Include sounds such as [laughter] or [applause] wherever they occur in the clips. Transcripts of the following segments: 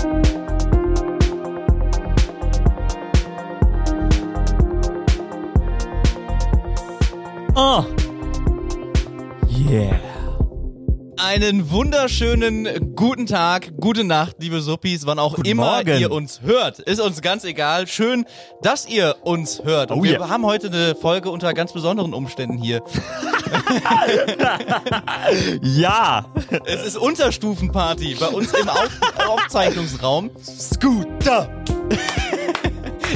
Oh. Einen wunderschönen guten Tag, gute Nacht, liebe Suppis, wann auch Guten immer Morgen. ihr uns hört. Ist uns ganz egal. Schön, dass ihr uns hört. Und Oh wir yeah. haben heute eine Folge unter ganz besonderen Umständen hier. [laughs] Ja. Es ist Unterstufenparty bei uns im Auf Aufzeichnungsraum. Scooter.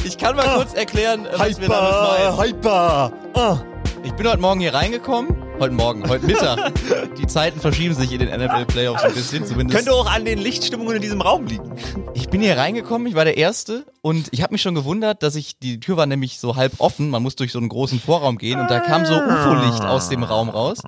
Ich kann mal kurz erklären, was wir damit Hyper. meinen. Hyper. Oh. Ich bin heute Morgen hier reingekommen. Heute Morgen, heute Mittag. [laughs] Die Zeiten verschieben sich in den NFL Playoffs ein bisschen, zumindest. Könnte auch an den Lichtstimmungen in diesem Raum liegen. Ich bin hier reingekommen, ich war der Erste und ich habe mich schon gewundert, dass ich, die Tür war nämlich so halb offen, man muss durch so einen großen Vorraum gehen und da kam so UFO-Licht aus dem Raum raus.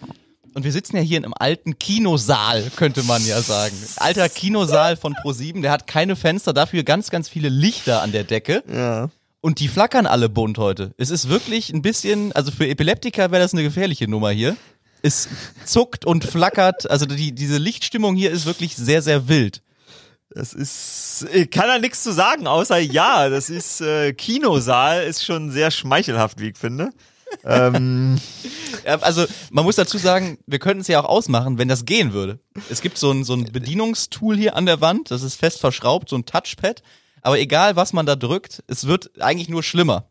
Und wir sitzen ja hier in einem alten Kinosaal, könnte man ja sagen. Alter Kinosaal von Pro7, der hat keine Fenster, dafür ganz, ganz viele Lichter an der Decke. Ja. Und die flackern alle bunt heute. Es ist wirklich ein bisschen, also für Epileptiker wäre das eine gefährliche Nummer hier. Es zuckt und flackert, also die, diese Lichtstimmung hier ist wirklich sehr, sehr wild. Das ist, ich kann da nichts zu sagen, außer ja, das ist äh, Kinosaal, ist schon sehr schmeichelhaft, wie ich finde. ähm, [laughs] Also man muss dazu sagen, wir könnten es ja auch ausmachen, wenn das gehen würde. Es gibt so ein, so ein Bedienungstool hier an der Wand, das ist fest verschraubt, so ein Touchpad. Aber egal, was man da drückt, es wird eigentlich nur schlimmer.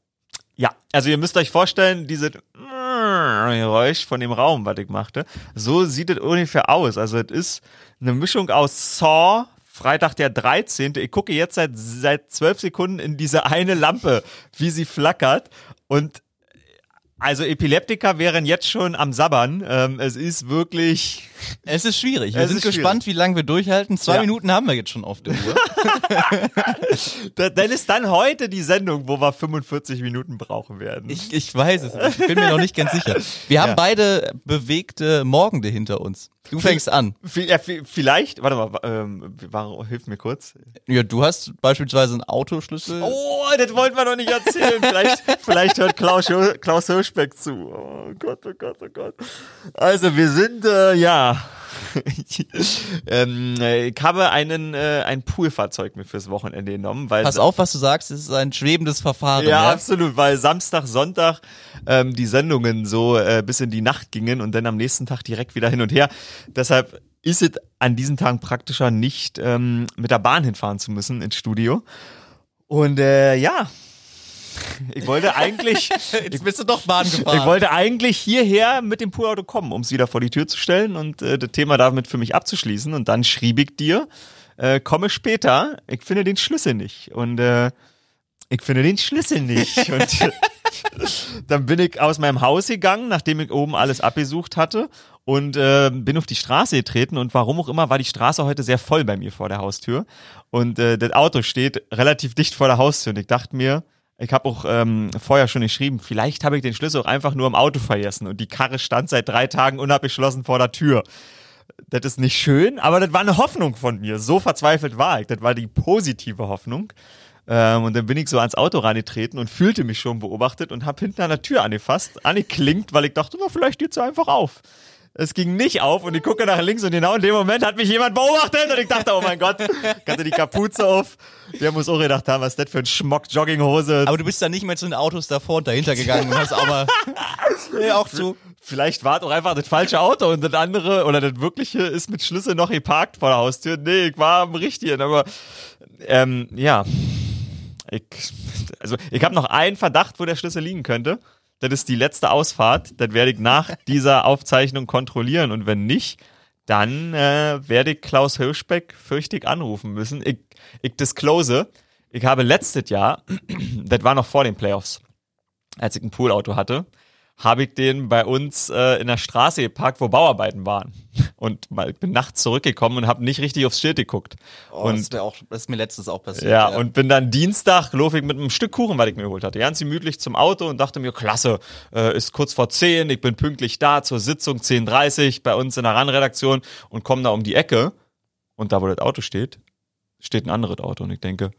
ja, also ihr müsst euch vorstellen, diese Geräusch von dem Raum, was ich machte, so sieht es ungefähr aus. Also es ist eine Mischung aus Saw, Freitag der 13. Ich gucke jetzt seit seit zwölf Sekunden in diese eine Lampe, wie sie flackert und also Epileptiker wären jetzt schon am Sabbern. Ähm, es ist wirklich Es ist schwierig. Wir Es sind gespannt, wie lange wir durchhalten. Zwei Ja. Minuten haben wir jetzt schon auf der Uhr. [laughs] Da- Dann ist dann heute die Sendung, wo wir 45 Minuten brauchen werden. Ich, ich weiß es nicht. Ich bin mir noch nicht ganz sicher. Wir haben Ja. beide bewegte Morgende hinter uns. Du fängst an. Ja, vi- vielleicht, warte mal, ähm, warum, hilf mir kurz. Ja, du hast beispielsweise einen Autoschlüssel. Oh, das wollten wir noch nicht erzählen. Vielleicht, vielleicht hört Klaus, Klaus Hirschbeck zu. Oh Gott, oh Gott, oh Gott. Also wir sind, äh, ja. [laughs] ähm, äh, ich habe einen, äh, ein Poolfahrzeug mir fürs Wochenende genommen, weil Pass auf, was du sagst. Es ist ein schwebendes Verfahren. Ja, absolut, weil Samstag, Sonntag ähm, die Sendungen so äh, bis in die Nacht gingen und dann am nächsten Tag direkt wieder hin und her. Deshalb ist es an diesen Tagen praktischer, nicht ähm, mit der Bahn hinfahren zu müssen ins Studio. Und äh, ja, [laughs] ich wollte eigentlich, [laughs] Jetzt bist du doch Bahn gefahren. ich wollte eigentlich hierher mit dem Poolauto kommen, um es wieder vor die Tür zu stellen und äh, das Thema damit für mich abzuschließen. Und dann schrieb ich dir, äh, komme später, ich finde den Schlüssel nicht. Und äh, ich finde den Schlüssel nicht. [laughs] Und dann bin ich aus meinem Haus gegangen, nachdem ich oben alles abgesucht hatte und äh, bin auf die Straße getreten und warum auch immer war die Straße heute sehr voll bei mir vor der Haustür und äh, das Auto steht relativ dicht vor der Haustür und ich dachte mir, ich habe auch ähm, vorher schon geschrieben, vielleicht habe ich den Schlüssel auch einfach nur im Auto vergessen und die Karre stand seit drei Tagen unabgeschlossen vor der Tür. Das ist nicht schön, aber das war eine Hoffnung von mir. So verzweifelt war ich. Das war die positive Hoffnung. Ähm, und dann bin ich so ans Auto reingetreten und fühlte mich schon beobachtet und habe hinten an der Tür angefasst, angeklinkt, weil ich dachte, na, vielleicht geht's ja einfach auf. Es ging nicht auf und ich gucke nach links und genau in dem Moment hat mich jemand beobachtet und ich dachte, oh mein Gott, hatte die Kapuze auf. Der muss auch gedacht haben, was ist das für ein Schmock Jogginghose. Aber du bist dann nicht mehr zu den Autos davor und dahinter gegangen und hast mal. nee, auch zu. Vielleicht war es auch einfach das falsche Auto und das andere oder das wirkliche ist mit Schlüssel noch geparkt vor der Haustür. Nee, ich war am richtigen, aber ähm, ja. Ich, also ich habe noch einen Verdacht, wo der Schlüssel liegen könnte. Das ist die letzte Ausfahrt. Das werde ich nach [laughs] dieser Aufzeichnung kontrollieren. Und wenn nicht, dann äh, werde ich Klaus Hirschbeck fürchtig anrufen müssen. Ich, ich disclose, ich habe letztes Jahr, [clears throat] das war noch vor den Playoffs, als ich ein Poolauto hatte, habe ich den bei uns äh, in der Straße geparkt, wo Bauarbeiten waren. Und mal, ich bin nachts zurückgekommen und habe nicht richtig aufs Schild geguckt. Oh, und das, wär auch, das ist mir letztens auch passiert. ja, und bin dann Dienstag, laufe ich mit einem Stück Kuchen, was ich mir geholt hatte, ganz gemütlich zum Auto und dachte mir, klasse, äh, ist kurz vor 10, ich bin pünktlich da zur Sitzung 10.30 bei uns in der RAN-Redaktion und komme da um die Ecke und da, wo das Auto steht, steht ein anderes Auto und ich denke,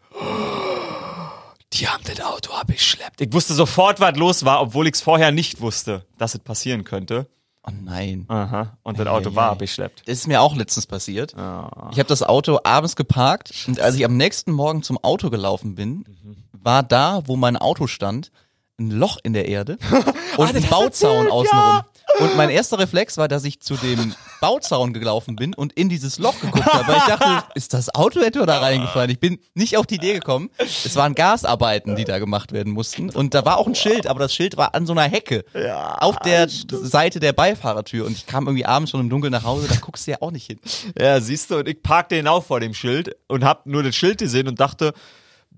die haben das Auto abgeschleppt. Ich wusste sofort, was los war, obwohl ich es vorher nicht wusste, dass es passieren könnte. Oh nein. Aha. Und das Auto war ei. beschleppt. Das ist mir auch letztens passiert. Ah. Ich habe das Auto abends geparkt und als ich am nächsten Morgen zum Auto gelaufen bin, war da, wo mein Auto stand, ein Loch in der Erde [laughs] und ein das Bauzaun erzählt, außenrum. ja. Und mein erster Reflex war, dass ich zu dem Bauzaun gelaufen bin und in dieses Loch geguckt habe. Weil ich dachte, ist das Auto etwa da reingefallen? Ich bin nicht auf die Idee gekommen. Es waren Gasarbeiten, die da gemacht werden mussten. Und da war auch ein Schild, aber das Schild war an so einer Hecke. Ja, auf der Seite der Beifahrertür. Und ich kam irgendwie abends schon im Dunkeln nach Hause, da guckst du ja auch nicht hin. Ja, siehst du, und ich parkte genau vor dem Schild und hab nur das Schild gesehen und dachte,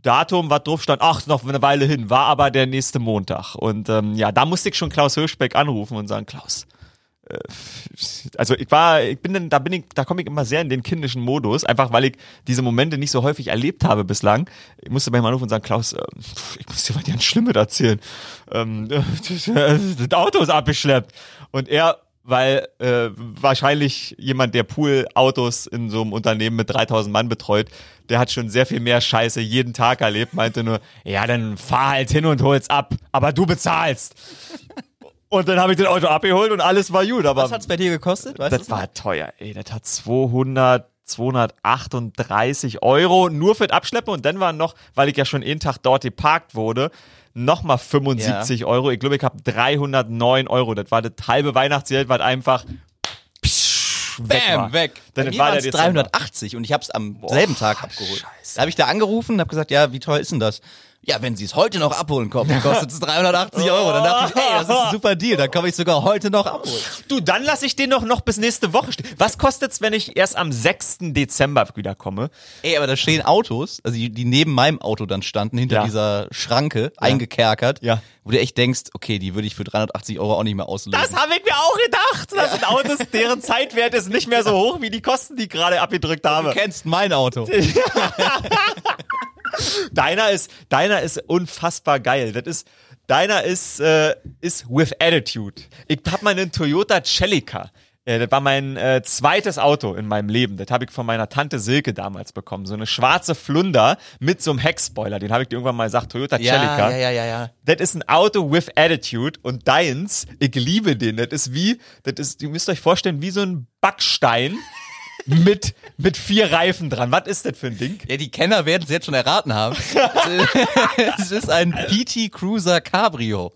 Datum, was drauf stand, ach, ist noch eine Weile hin, war aber der nächste Montag. Und ähm, ja, da musste ich schon Klaus Hirschbeck anrufen und sagen, Klaus, äh, also ich war, ich bin dann, da bin ich, da komme ich immer sehr in den kindischen Modus, einfach weil ich diese Momente nicht so häufig erlebt habe bislang. Ich musste bei ihm anrufen und sagen, Klaus, äh, ich muss dir was ganz Schlimmes erzählen. Ähm, [laughs] das Auto ist abgeschleppt. Und er weil äh, wahrscheinlich jemand, der Poolautos in so einem Unternehmen mit 3000 Mann betreut, der hat schon sehr viel mehr Scheiße jeden Tag erlebt, meinte nur, ja, dann fahr halt hin und hol's ab, aber du bezahlst. Und dann habe ich das Auto abgeholt und alles war gut, aber Was hat's bei dir gekostet? Weißt das war teuer, ey, das hat 200 238 Euro nur für das Abschleppen und dann waren noch, weil ich ja schon jeden Tag dort geparkt wurde, nochmal 75 Euro. Ich glaube, ich habe 309 Euro. Das war das halbe Weihnachtsgeld, was einfach weg war. Bam, weg. Dann Bei war der waren's Dezember. 380 und ich habe es am selben Tag abgeholt. Scheiße. Da habe ich da angerufen und habe gesagt, ja, wie teuer ist denn das? Ja, wenn Sie es heute noch abholen kommen, kostet es 380 Euro. Dann dachte ich, hey, das ist ein super Deal, dann kann ich sogar heute noch abholen. Du, dann lasse ich den doch noch bis nächste Woche stehen. Was kostet's, wenn ich erst am 6. Dezember wiederkomme? Ey, aber da stehen Autos, also die, die neben meinem Auto dann standen, hinter Ja. dieser Schranke, eingekerkert, Ja. wo du echt denkst, okay, die würde ich für 380 Euro auch nicht mehr auslösen. Das habe ich mir auch gedacht. Das sind Autos, deren Zeitwert ist nicht mehr so hoch wie die Kosten, die ich gerade abgedrückt habe. du kennst mein Auto. [laughs] [laughs] Deiner ist, deiner ist unfassbar geil. Das ist, deiner ist, äh, ist with attitude. Ich hab mal einen Toyota Celica. Äh, das war mein äh, zweites Auto in meinem Leben. Das habe ich von meiner Tante Silke damals bekommen. So eine schwarze Flunder mit so einem Heckspoiler. Den habe ich dir irgendwann mal gesagt, Toyota Ja, Celica. ja, ja, ja, ja. Das ist ein Auto with attitude und deins, ich liebe den. Das ist wie, das ist, ihr müsst euch vorstellen, wie so ein Backstein mit, mit vier Reifen dran. Was ist das für ein Ding? Ja, die Kenner werden es jetzt schon erraten haben. [laughs] es ist ein PT Cruiser Cabrio.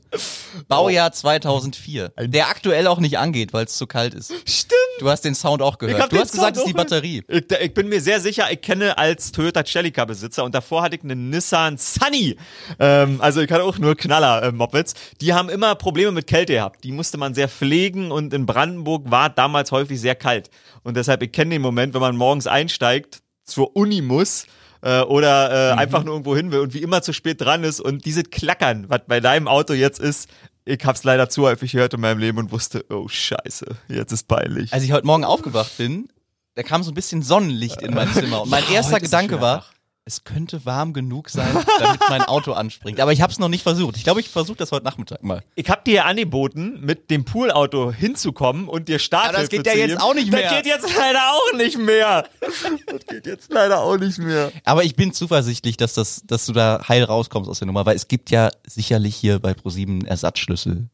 Baujahr 2004. Der aktuell auch nicht angeht, weil es zu kalt ist. Stimmt. Du hast den Sound auch gehört. Du hast gesagt, es ist die Sound Batterie. Ich, ich bin mir sehr sicher, ich kenne als Toyota Celica Besitzer und davor hatte ich einen Nissan Sunny. Ähm, also ich hatte auch nur Knaller äh, Mopeds. Die haben immer Probleme mit Kälte gehabt. Die musste man sehr pflegen und in Brandenburg war damals häufig sehr kalt. Und deshalb, ich kenne den Moment, wenn man morgens einsteigt, zur Uni muss äh, oder äh, einfach nur irgendwo hin will und wie immer zu spät dran ist und diese Klackern, was bei deinem Auto jetzt ist, ich hab's leider zu häufig gehört in meinem Leben und wusste, oh scheiße, jetzt ist peinlich. Als ich heute Morgen aufgewacht bin, da kam so ein bisschen Sonnenlicht in mein [laughs] Zimmer. Und mein Ja, erster es Gedanke war. Es könnte warm genug sein, damit mein Auto anspringt. Aber ich habe es noch nicht versucht. Ich glaube, ich versuche das heute Nachmittag mal. Ich hab dir angeboten, mit dem Poolauto hinzukommen und dir Starthilfe Aber das geht ja jetzt geben. auch nicht mehr. Das geht jetzt leider auch nicht mehr. Das geht jetzt leider auch nicht mehr. Aber ich bin zuversichtlich, dass, das, dass du da heil rauskommst aus der Nummer, weil es gibt ja sicherlich hier bei ProSieben Ersatzschlüssel.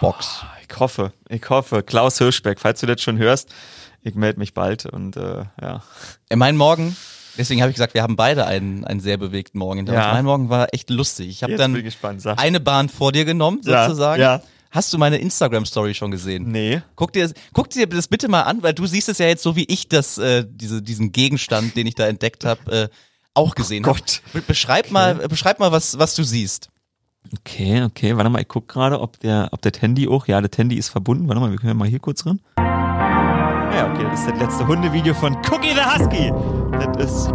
Box. Ich hoffe, ich hoffe. Klaus Hirschbeck, falls du das schon hörst, ich melde mich bald und äh, ja. Mein Morgen, deswegen habe ich gesagt, wir haben beide einen, einen sehr bewegten Morgen hinter uns. Ja. Mein Morgen war echt lustig. Ich habe dann gespannt, eine Bahn vor dir genommen, Ja, sozusagen. ja. Hast du meine Instagram-Story schon gesehen? Nee. Guck dir, guck dir das bitte mal an, weil du siehst es ja jetzt so, wie ich das, äh, diese, diesen Gegenstand, den ich da entdeckt habe, äh, auch gesehen habe. Gott. Be beschreib mal, beschreib mal, was, was du siehst. Okay, okay, warte mal, ich guck gerade, ob der, ob das Handy auch, ja, das Handy ist verbunden. Warte mal, wir können ja mal hier kurz ran. Ja, okay, das ist das letzte Hundevideo von Cookie the Husky. Das ist.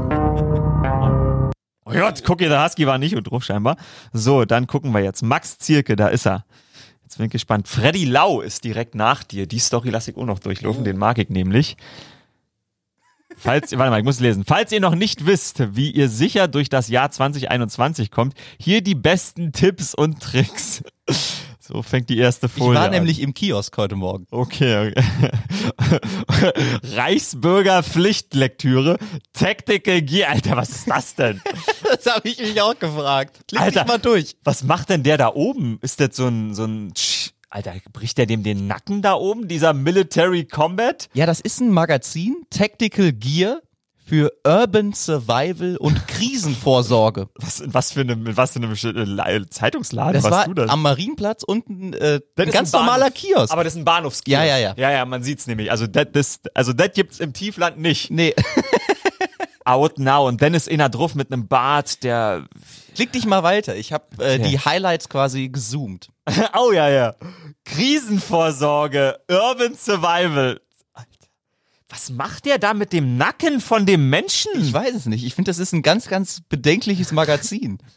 Oh Gott, Cookie the Husky war nicht und drauf scheinbar. So, dann gucken wir jetzt. Max Zierke, da ist er. Jetzt bin ich gespannt. Freddy Lau ist direkt nach dir. Die Story lasse ich auch noch durchlaufen, den mag ich nämlich. Falls, warte mal, ich muss lesen. Falls ihr noch nicht wisst, wie ihr sicher durch das Jahr 2021 kommt, hier die besten Tipps und Tricks. So fängt die erste Ich Folie war an. nämlich im Kiosk heute Morgen. Okay, okay. [laughs] Reichsbürger Pflichtlektüre, Tactical Gear. Alter, was ist das denn? [laughs] Das habe ich mich auch gefragt. Klick Alter. dich mal durch. Was macht denn der da oben? Ist das so ein, so ein, Alter, bricht der dem den Nacken da oben, dieser Military Combat? Ja, das ist ein Magazin, Tactical Gear für Urban Survival und Krisenvorsorge. Was, was für eine, was für eine La- Zeitungsladen Das warst war du das? am Marienplatz unten äh, Das ein ganz ein normaler. Kiosk. Aber das ist ein Bahnhofskiosk. Ja, ja, ja. Ja, ja, man sieht's nämlich. Also das, das, also das gibt's im Tiefland nicht. nee, [laughs] Out now. Und einer drauf mit einem Bart, der, klick dich mal weiter. Ich habe äh, Okay. die Highlights quasi gezoomt. [laughs] oh ja, ja. Krisenvorsorge, Urban Survival. Was macht der da mit dem Nacken von dem Menschen? Ich weiß es nicht. Ich finde, das ist ein ganz, ganz bedenkliches Magazin. [laughs]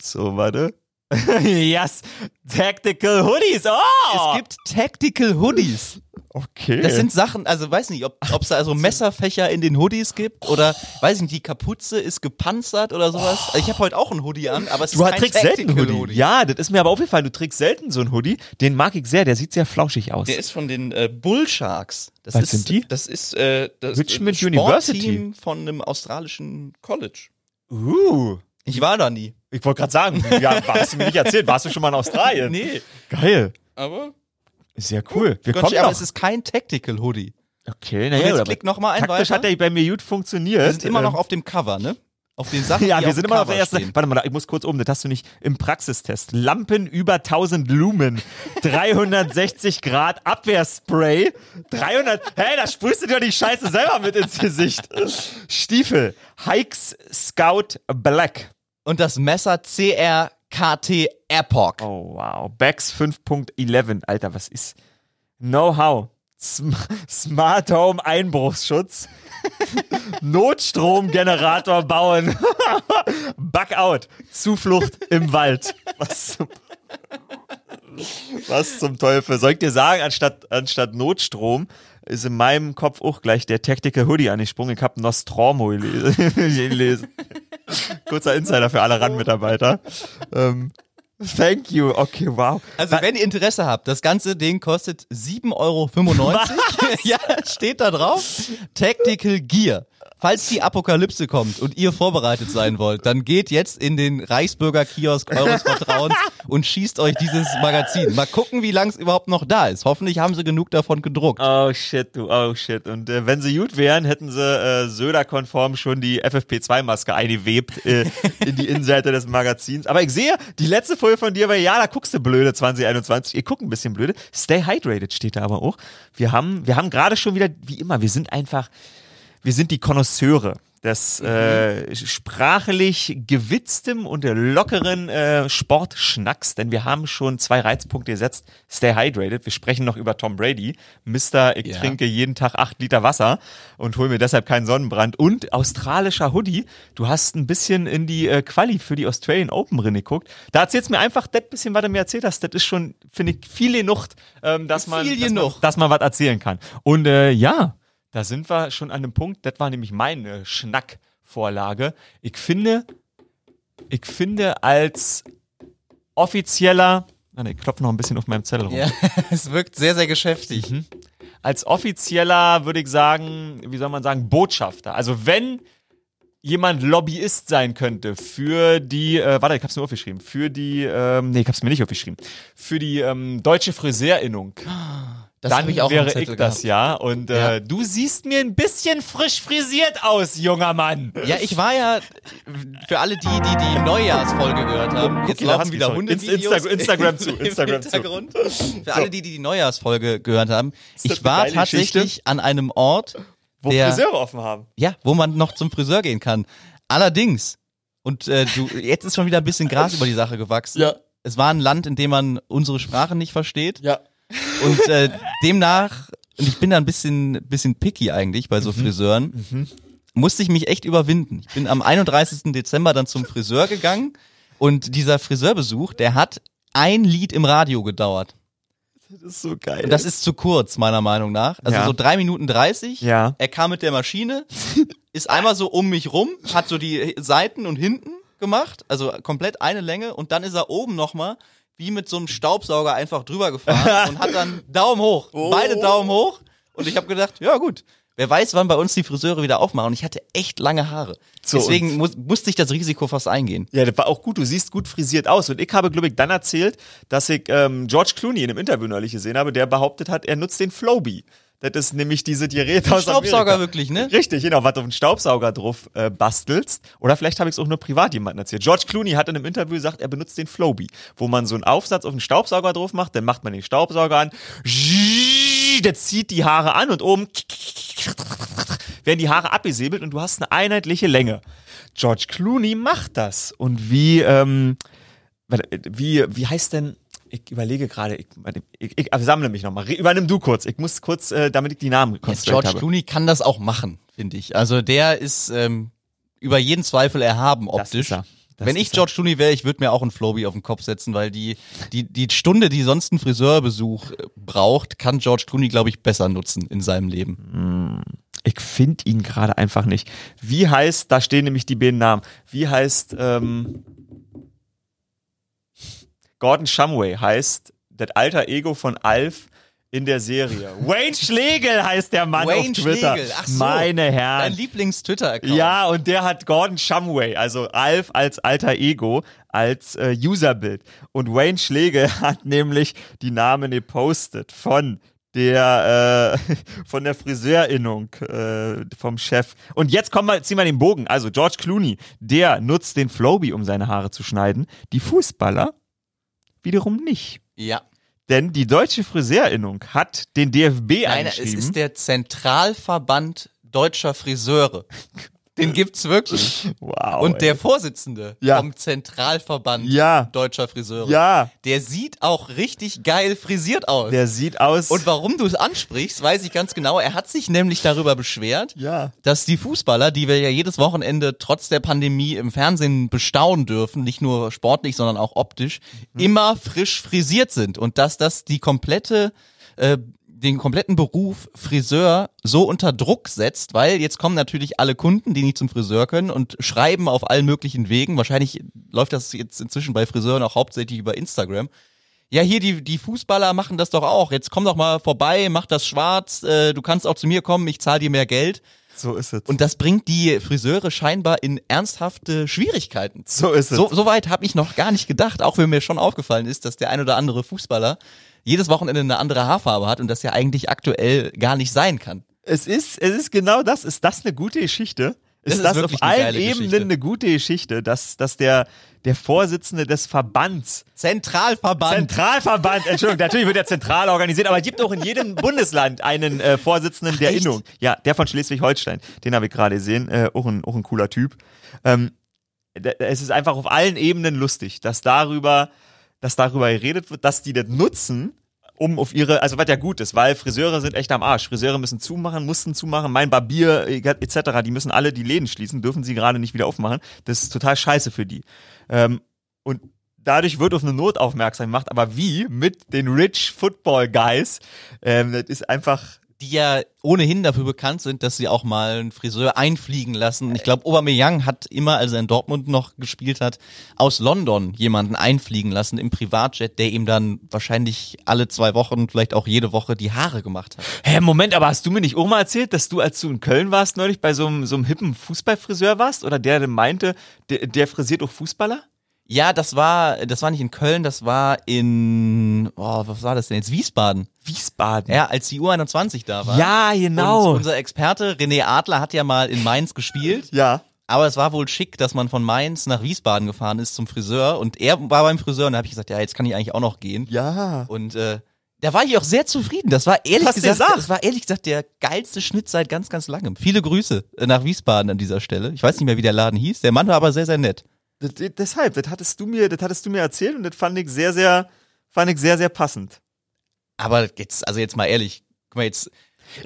So, warte. [laughs] yes, Tactical Hoodies. Oh! Es gibt Tactical Hoodies. Okay. Das sind Sachen, also weiß nicht, ob es da also Messerfächer in den Hoodies gibt oder weiß ich nicht, die Kapuze ist gepanzert oder sowas. Also ich habe heute auch einen Hoodie an, aber es Du ist kein trägst selten Tactical Hoodie. Ja, das ist mir aber aufgefallen. Du trägst selten so einen Hoodie. Den mag ich sehr. Der sieht sehr flauschig aus. Der ist von den äh, Bull Sharks. Das Was ist, sind die? Das ist äh, das Richmond äh, University. Sportteam von einem australischen College. Uh. Ich war da nie. Ich wollte gerade sagen, ja, [laughs] hast du mir nicht erzählt? Warst du schon mal in Australien? Nee, Geil. aber Sehr cool. Wir Gott, kommen aber noch. es ist kein Tactical Hoodie. okay, naja, jetzt klick noch mal ein taktisch weiter. hat der bei mir gut funktioniert. Wir sind immer noch Ähm, auf dem Cover, ne? Auf den Sachen, [laughs] Ja, wir sind immer noch auf der ersten. Warte mal, ich muss kurz oben, das hast du nicht im Praxistest. Lampen über 1000 Lumen, [laughs] 360 Grad Abwehrspray, 300. Hey, da sprühst du dir die Scheiße selber mit ins Gesicht. Stiefel, Hikes Scout Black. Und das Messer CRKT Epoch. Oh wow, Bax 5.11, Alter, was ist Know-how? Sm Smart Home Einbruchsschutz. [laughs] Notstromgenerator bauen. [laughs] Bug-out. Zuflucht im Wald. Was zum, was zum Teufel? Soll ich dir sagen, anstatt, anstatt Notstrom ist in meinem Kopf auch gleich der Tactical Hoodie angesprungen. Ich habe Nostromo [laughs] gelesen. Kurzer Insider für alle RAN-Mitarbeiter. Ähm, thank you. Okay, wow. Also wenn ihr Interesse habt, das ganze Ding kostet 7,95 Euro. [laughs] ja, steht da drauf. Tactical Gear. Falls die Apokalypse kommt und ihr vorbereitet sein wollt, dann geht jetzt in den Reichsbürger Kiosk eures Vertrauens [laughs] und schießt euch dieses Magazin. Mal gucken, wie lang es überhaupt noch da ist. Hoffentlich haben sie genug davon gedruckt. Oh shit, du, oh shit. Und äh, wenn sie gut wären, hätten sie äh, Söder-konform schon die FFP2-Maske eingewebt äh, [laughs] in die Innenseite des Magazins. Aber ich sehe, die letzte Folge von dir war, ja, da guckst du blöde 2021. Ihr guckt ein bisschen blöde. Stay hydrated steht da aber auch. Wir haben, wir haben gerade schon wieder, wie immer, wir sind einfach, wir sind die Konnoisseure des äh, sprachlich gewitztem und lockeren äh, Sportschnacks, denn wir haben schon zwei Reizpunkte gesetzt. Stay hydrated. Wir sprechen noch über Tom Brady. Mister, ich Ja. trinke jeden Tag acht Liter Wasser und hol mir deshalb keinen Sonnenbrand. Und australischer Hoodie. Du hast ein bisschen in die äh, Quali für die Australian Open drin geguckt. Da erzählst mir einfach das bisschen, was du mir erzählt hast. Das ist schon, finde ich, viel genug, ähm, dass man, dass man, dass man was erzählen kann. Und äh, ja, da sind wir schon an einem Punkt, das war nämlich meine Schnackvorlage. Ich finde, ich finde als offizieller, ah, ich klopfe noch ein bisschen auf meinem Zettel rum. Ja, [laughs] es wirkt sehr, sehr geschäftig. Als offizieller würde ich sagen, wie soll man sagen, Botschafter. Also wenn jemand Lobbyist sein könnte für die, äh, warte, ich hab's mir aufgeschrieben, für die, ähm, nee, ich hab's mir nicht aufgeschrieben, für die ähm, deutsche Friseurinnung. Das dann ich auch wäre ich das gehabt. ja. Und Ja. Äh, du siehst mir ein bisschen frisch frisiert aus, junger Mann. Ja, ich war ja, für alle die, die die Neujahrsfolge gehört haben, jetzt Okay, laufen wieder. Hundevideos. Insta- Instagram zu, [laughs] Instagram zu. Hintergrund. Für alle die, die die Neujahrsfolge gehört haben, ich war tatsächlich Geschichte? an einem Ort, Wo der, Friseure offen haben. ja, wo man noch zum Friseur gehen kann. Allerdings, und äh, du, jetzt ist schon wieder ein bisschen Gras [laughs] über die Sache gewachsen. Ja. Es war ein Land, in dem man unsere Sprache nicht versteht. Ja. Und äh, demnach, und ich bin da ein bisschen, bisschen picky eigentlich bei Mhm. so Friseuren, musste ich mich echt überwinden. Ich bin am 31. Dezember dann zum Friseur gegangen und dieser Friseurbesuch, der hat ein Lied im Radio gedauert. Das ist so geil. Und das ist zu kurz, meiner Meinung nach. Also Ja. so drei Minuten dreißig. Ja. Er kam mit der Maschine, ist einmal so um mich rum, hat so die Seiten und hinten gemacht, also komplett eine Länge und dann ist er oben nochmal wie mit so einem Staubsauger einfach drüber gefahren [laughs] und hat dann Daumen hoch, Oh. beide Daumen hoch und ich habe gedacht, ja gut, Wer weiß, wann bei uns die Friseure wieder aufmachen. Und ich hatte echt lange Haare. So, Deswegen mu musste ich das Risiko fast eingehen. Ja, das war auch gut. Du siehst gut frisiert aus. Und ich habe, glaube ich, dann erzählt, dass ich ähm, George Clooney in einem Interview neulich gesehen habe, der behauptet hat, er nutzt den Flowbee. Das ist nämlich diese Geräte aus Staubsauger Amerika. wirklich, ne? Richtig, genau, was du auf einen Staubsauger drauf äh, bastelst. Oder vielleicht habe ich es auch nur privat jemandem erzählt. George Clooney hat in einem Interview gesagt, er benutzt den Flowbee, wo man so einen Aufsatz auf einen Staubsauger drauf macht, dann macht man den Staubsauger an, der zieht die Haare an und oben werden die Haare abgesäbelt und du hast eine einheitliche Länge. George Clooney macht das. Und wie, ähm, wie, wie heißt denn, ich überlege gerade, ich, warte, ich, ich sammle mich nochmal. Übernimm du kurz. Ich muss kurz, äh, damit ich die Namen konstruiert George habe. Clooney kann das auch machen, finde ich. Also der ist ähm, über jeden Zweifel erhaben Das optisch. ist er. Das Wenn ich. George Clooney wäre, ich würde mir auch einen Flowbee auf den Kopf setzen, weil die, die, die Stunde, die sonst ein Friseurbesuch äh, braucht, kann George Clooney, glaube ich, besser nutzen in seinem Leben. Ich finde ihn gerade einfach nicht. Wie heißt, da stehen nämlich die beiden Namen. Wie heißt, ähm, Gordon Shumway heißt das alter Ego von Alf in der Serie. [laughs] Wayne Schlegel heißt der Mann Wayne auf Twitter. Schlegel, ach so. Meine Dein Herren. Lieblings-Twitter-Account. Ja, und der hat Gordon Shumway, also Alf als alter Ego, als äh, Userbild. Und Wayne Schlegel [laughs] hat nämlich die Namen gepostet von der äh, [laughs] von der Friseurinnung äh, vom Chef. Und jetzt kommen wir, ziehen wir den Bogen. Also George Clooney, der nutzt den Flowbee, um seine Haare zu schneiden. Die Fußballer wiederum nicht. Ja. Denn die deutsche Friseurinnung hat den DFB Nein, es eingeschrieben. ist der Zentralverband deutscher Friseure. [laughs] Den gibt's wirklich. wow. Und ey. der Vorsitzende Ja. vom Zentralverband Ja. deutscher Friseure, ja, der sieht auch richtig geil frisiert aus. der sieht aus. Und warum du es ansprichst, weiß ich ganz genau. Er hat sich nämlich darüber beschwert, ja. dass die Fußballer, die wir ja jedes Wochenende trotz der Pandemie im Fernsehen bestaunen dürfen, nicht nur sportlich, sondern auch optisch, Mhm. immer frisch frisiert sind und dass das die komplette äh, den kompletten Beruf Friseur so unter Druck setzt, weil jetzt kommen natürlich alle Kunden, die nicht zum Friseur können und schreiben auf allen möglichen Wegen. Wahrscheinlich läuft das jetzt inzwischen bei Friseuren auch hauptsächlich über Instagram. Ja, hier die, die Fußballer machen das doch auch. Jetzt komm doch mal vorbei, mach das schwarz, äh, du kannst auch zu mir kommen, ich zahle dir mehr Geld. So ist es. Und das bringt die Friseure scheinbar in ernsthafte Schwierigkeiten. so ist es. So, so weit habe ich noch gar nicht gedacht, auch wenn mir schon aufgefallen ist, dass der ein oder andere Fußballer jedes Wochenende eine andere Haarfarbe hat und das ja eigentlich aktuell gar nicht sein kann. Es ist, es ist genau das. Ist das eine gute Geschichte? Das Ist das, wirklich auf allen Ebenen Geschichte. eine gute Geschichte, dass, dass der, der Vorsitzende des Verbands, Zentralverband. Zentralverband, Entschuldigung, natürlich wird er zentral organisiert, aber es gibt auch in jedem [laughs] Bundesland einen äh, Vorsitzenden der echt? Innung. Ja, der von Schleswig-Holstein, den habe ich gerade gesehen, äh, auch, ein, auch ein cooler Typ. Ähm, es ist einfach auf allen Ebenen lustig, dass darüber, dass darüber geredet wird, dass die das nutzen, um auf ihre, also was ja gut ist, weil Friseure sind echt am Arsch. Friseure müssen zumachen, mussten zumachen, mein Barbier etc., die müssen alle die Läden schließen, dürfen sie gerade nicht wieder aufmachen. Das ist total scheiße für die. Ähm, und dadurch wird auf eine Not aufmerksam gemacht, aber wie? Mit den Rich Football Guys. Ähm, das ist einfach, die ja ohnehin dafür bekannt sind, dass sie auch mal einen Friseur einfliegen lassen. Ich glaube, Aubameyang hat immer, als er in Dortmund noch gespielt hat, aus London jemanden einfliegen lassen im Privatjet, der ihm dann wahrscheinlich alle zwei Wochen, vielleicht auch jede Woche die Haare gemacht hat. Hä, Moment, aber hast du mir nicht auch mal erzählt, dass du, als du in Köln warst, neulich bei so einem, so einem hippen Fußballfriseur warst? Oder der, der meinte, der, der frisiert auch Fußballer? Ja, das war, das war nicht in Köln, das war in, oh, was war das denn jetzt? Wiesbaden. Wiesbaden. Ja, als die U21 da war. Ja, genau. Und unser Experte René Adler hat ja mal in Mainz gespielt. ja. Aber es war wohl schick, dass man von Mainz nach Wiesbaden gefahren ist zum Friseur. Und er war beim Friseur und da habe ich gesagt, ja, jetzt kann ich eigentlich auch noch gehen. Ja. Und äh, da war ich auch sehr zufrieden. Das war ehrlich gesagt, gesagt? das war ehrlich gesagt der geilste Schnitt seit ganz, ganz langem. Viele Grüße äh, nach Wiesbaden an dieser Stelle. Ich weiß nicht mehr, wie der Laden hieß. Der Mann war aber sehr, sehr nett. Deshalb, das hattest du mir, das hattest du mir erzählt und das fand ich sehr, sehr, fand ich sehr, sehr passend. Aber jetzt, also jetzt mal ehrlich, guck mal jetzt.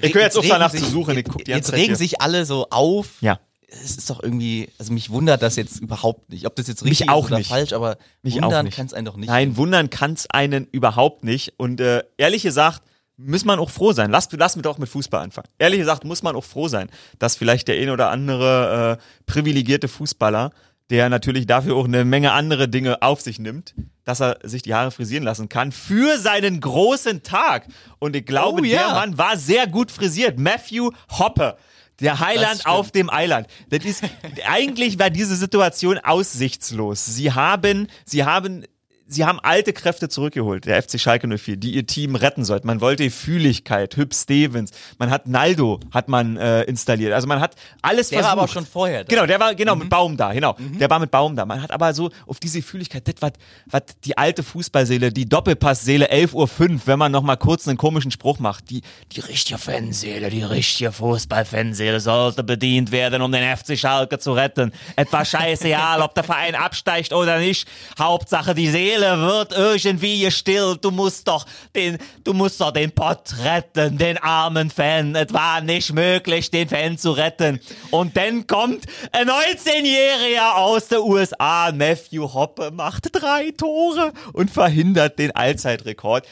Ich höre jetzt auf, danach zu suchen. Ganze Jetzt Zeit regen hier. sich alle so auf. Ja. Es ist doch irgendwie, also mich wundert das jetzt überhaupt nicht. Ob das jetzt richtig ist oder nicht. falsch, aber Mich wundern kann es einen doch nicht. Nein, wundern kann's einen überhaupt nicht. Und äh, ehrlich gesagt, muss man auch froh sein. Lass, lass mir doch mit Fußball anfangen. Ehrlich gesagt, muss man auch froh sein, dass vielleicht der ein oder andere äh, privilegierte Fußballer der natürlich dafür auch eine Menge andere Dinge auf sich nimmt, dass er sich die Haare frisieren lassen kann für seinen großen Tag. Und ich glaube, Oh, ja. der Mann war sehr gut frisiert. Matthew Hopper. Der Heiland auf dem Eiland. Das ist, eigentlich war diese Situation aussichtslos. Sie haben, sie haben, sie haben alte Kräfte zurückgeholt, der FC Schalke 04, die ihr Team retten sollten. Man wollte Fühligkeit, Hüb Stevens, man hat Naldo, hat man äh, installiert. Also man hat alles Der war versucht. aber auch schon vorher da. Genau, der war genau mit Baum da, genau. Der war mit Baum da. Man hat aber so auf diese Fühligkeit, das was was die alte Fußballseele, die Doppelpassseele 11.05 Uhr, wenn man noch mal kurz einen komischen Spruch macht, die die richtige Fanseele, die richtige Fußballfanseele sollte bedient werden, um den FC Schalke zu retten. Etwa scheißegal, ob der Verein absteigt oder nicht. Hauptsache die Seele wird irgendwie gestillt. Du musst doch den du musst doch den Pott retten, den armen Fan. Es war nicht möglich, den Fan zu retten. Und dann kommt ein 19-Jähriger aus der USA, Matthew Hoppe, macht drei Tore und verhindert den Allzeitrekord.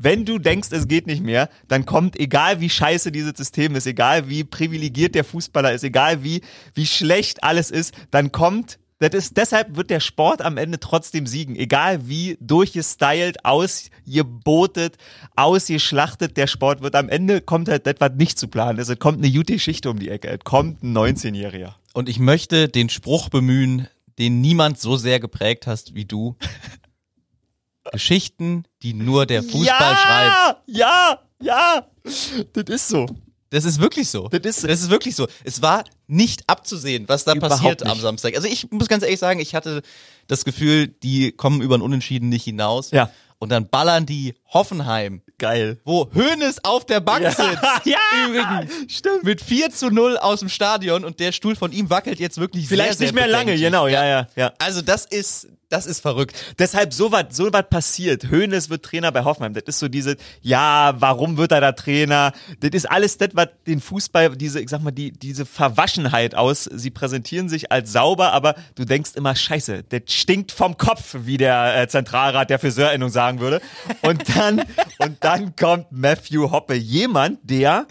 Wenn du denkst, es geht nicht mehr, dann kommt, egal wie scheiße dieses System ist, egal wie privilegiert der Fußballer ist, egal wie, wie schlecht alles ist, dann kommt ist, deshalb wird der Sport am Ende trotzdem siegen. Egal wie durchgestylt, ausgebotet, ausgeschlachtet der Sport wird. Am Ende kommt halt etwas nicht zu planen. Es kommt eine gute Geschichte um die Ecke. Es kommt ein 19-Jähriger. Und ich möchte den Spruch bemühen, den niemand so sehr geprägt hast wie du. [laughs] Geschichten, die nur der Fußball schreibt. Ja, ja, das ist so. Das ist wirklich so. Das ist- das ist wirklich so. Es war nicht abzusehen, was da Überhaupt passiert nicht. am Samstag. Also ich muss ganz ehrlich sagen, ich hatte das Gefühl, die kommen über ein Unentschieden nicht hinaus. Ja. Und dann ballern die Hoffenheim, Geil. wo Hönes auf der Bank Ja, sitzt. [laughs] ja, Übrigens. stimmt. Mit 4 zu 0 aus dem Stadion und der Stuhl von ihm wackelt jetzt wirklich Vielleicht sehr, nicht sehr mehr lange, genau, ja, ja, ja. Also das ist, das ist verrückt. Deshalb so was so was passiert. Hoeneß wird Trainer bei Hoffenheim. Das ist so diese, ja, warum wird er da Trainer? Das ist alles das, was den Fußball, diese, ich sag mal, die, diese Verwaschenheit aus. Sie präsentieren sich als sauber, aber du denkst immer, scheiße, das stinkt vom Kopf, wie der äh, Zentralrat der Friseurinnung sagen würde. Und dann, [laughs] und dann kommt Matthew Hoppe, jemand, der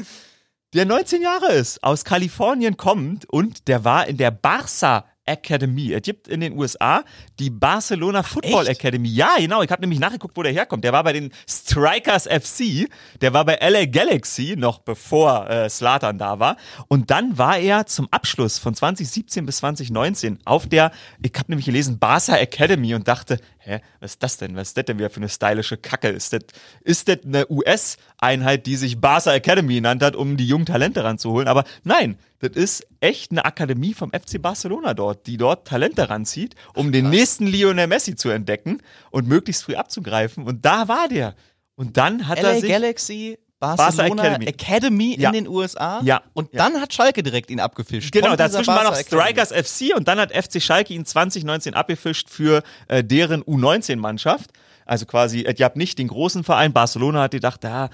der 19 Jahre ist, aus Kalifornien kommt und der war in der Barca Academy. Es gibt in den USA die Barcelona Football echt? Academy. Ja, genau. Ich habe nämlich nachgeguckt, wo der herkommt. Der war bei den Strikers FC. Der war bei LA Galaxy, noch bevor äh, Slatan da war. Und dann war er zum Abschluss von 2017 bis 2019 auf der, ich habe nämlich gelesen, Barca Academy und dachte, hä, was ist das denn? Was ist das denn wieder für eine stylische Kacke? Ist das, ist das eine US-Einheit, die sich Barca Academy genannt hat, um die jungen Talente ranzuholen? Aber nein, das ist echt eine Akademie vom FC Barcelona dort, die dort Talente ranzieht, um den nächsten Lionel Messi zu entdecken und möglichst früh abzugreifen. Und da war der. Und dann hat LA er sich Galaxy, Barcelona Academy. Academy, Ja. in den USA. Ja. Und Ja. dann hat Schalke direkt ihn abgefischt. Genau, dazwischen war noch Barca Academy. Strikers FC und dann hat FC Schalke ihn 2019 abgefischt für äh, deren U19-Mannschaft. Also quasi, äh, ihr habt nicht den großen Verein. Barcelona hat gedacht, da,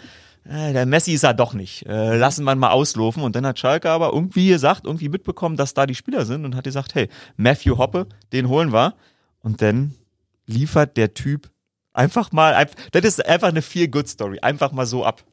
äh, der Messi ist er doch nicht. Äh, lassen wir ihn mal auslaufen. Und dann hat Schalke aber irgendwie gesagt, irgendwie mitbekommen, dass da die Spieler sind und hat gesagt, hey, Matthew Hoppe, den holen wir. Und dann liefert der Typ einfach mal, das ist einfach eine Feel-Good-Story. Einfach mal so ab.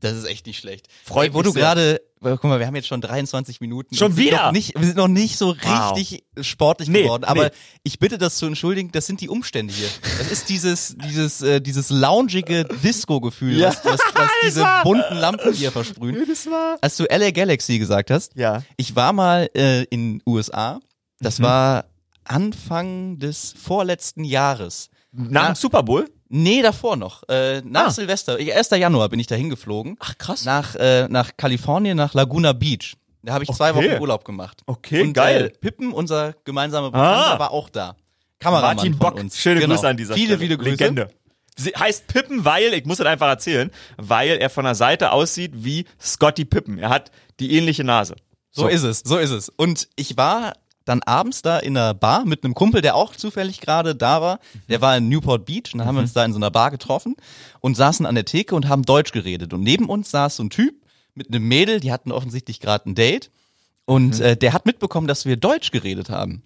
Das ist echt nicht schlecht. Freut Ey, wo mich du gerade, guck mal, wir haben jetzt schon 23 Minuten. Schon wieder? Nicht, wir sind noch nicht so Wow. richtig sportlich Nee, geworden. Aber nee. ich bitte das zu entschuldigen, das sind die Umstände hier. Das ist dieses, [laughs] dieses, äh, dieses loungige Disco-Gefühl, Ja. was, was, was [laughs] diese bunten Lampen hier versprühen. Das war. Als du LA Galaxy gesagt hast, Ja. ich war mal äh, in USA. Mhm. Das war Anfang des vorletzten Jahres. Nach Ja. dem Super Bowl? Nee, davor noch. Äh, nach Ah. Silvester, ich- 1. Januar bin ich da hingeflogen. Ach, krass. Nach, äh, nach Kalifornien, nach Laguna Beach. Da habe ich zwei Okay. Wochen Urlaub gemacht. Okay, Und, geil. Äh, Pippen, unser gemeinsamer Bekannter, Ah. war auch da. Kameramann Martin von Bock, uns. schöne Genau. Grüße an dieser viele, Stelle. Viele, Grüße. Legende. Sie heißt Pippen, weil, ich muss es einfach erzählen, weil er von der Seite aussieht wie Scotty Pippen. Er hat die ähnliche Nase. So, ist es, so ist es. Und ich war dann abends da in einer Bar mit einem Kumpel, der auch zufällig gerade da war. Der war in Newport Beach und dann haben wir uns da in so einer Bar getroffen und saßen an der Theke und haben Deutsch geredet. Und neben uns saß so ein Typ mit einem Mädel, die hatten offensichtlich gerade ein Date. Und äh, der hat mitbekommen, dass wir Deutsch geredet haben.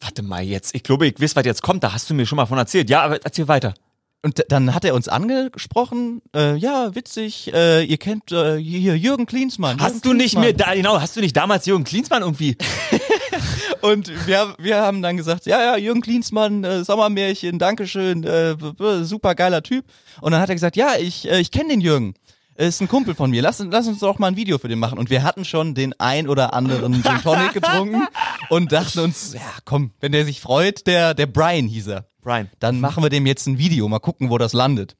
Warte mal jetzt. Ich glaube, ich weiß, was jetzt kommt. Da hast du mir schon mal von erzählt. Ja, aber erzähl weiter. Und dann hat er uns angesprochen, äh, ja, witzig, äh, ihr kennt äh, hier Jürgen Klinsmann. Jürgen Hast du nicht Klinsmann. mir da, genau, hast du nicht damals Jürgen Klinsmann irgendwie [laughs] Und wir, wir haben dann gesagt, ja, ja, Jürgen Klinsmann, äh, Sommermärchen, Dankeschön, äh, super geiler Typ. Und dann hat er gesagt, ja, ich, äh, ich kenne den Jürgen. Er Ist ein Kumpel von mir. Lass, lass uns doch mal ein Video für den machen. Und wir hatten schon den ein oder anderen Gin Tonic getrunken und dachten uns, ja, komm, wenn der sich freut, der, der Brian hieß er. Brian. Dann machen wir dem jetzt ein Video, mal gucken, wo das landet.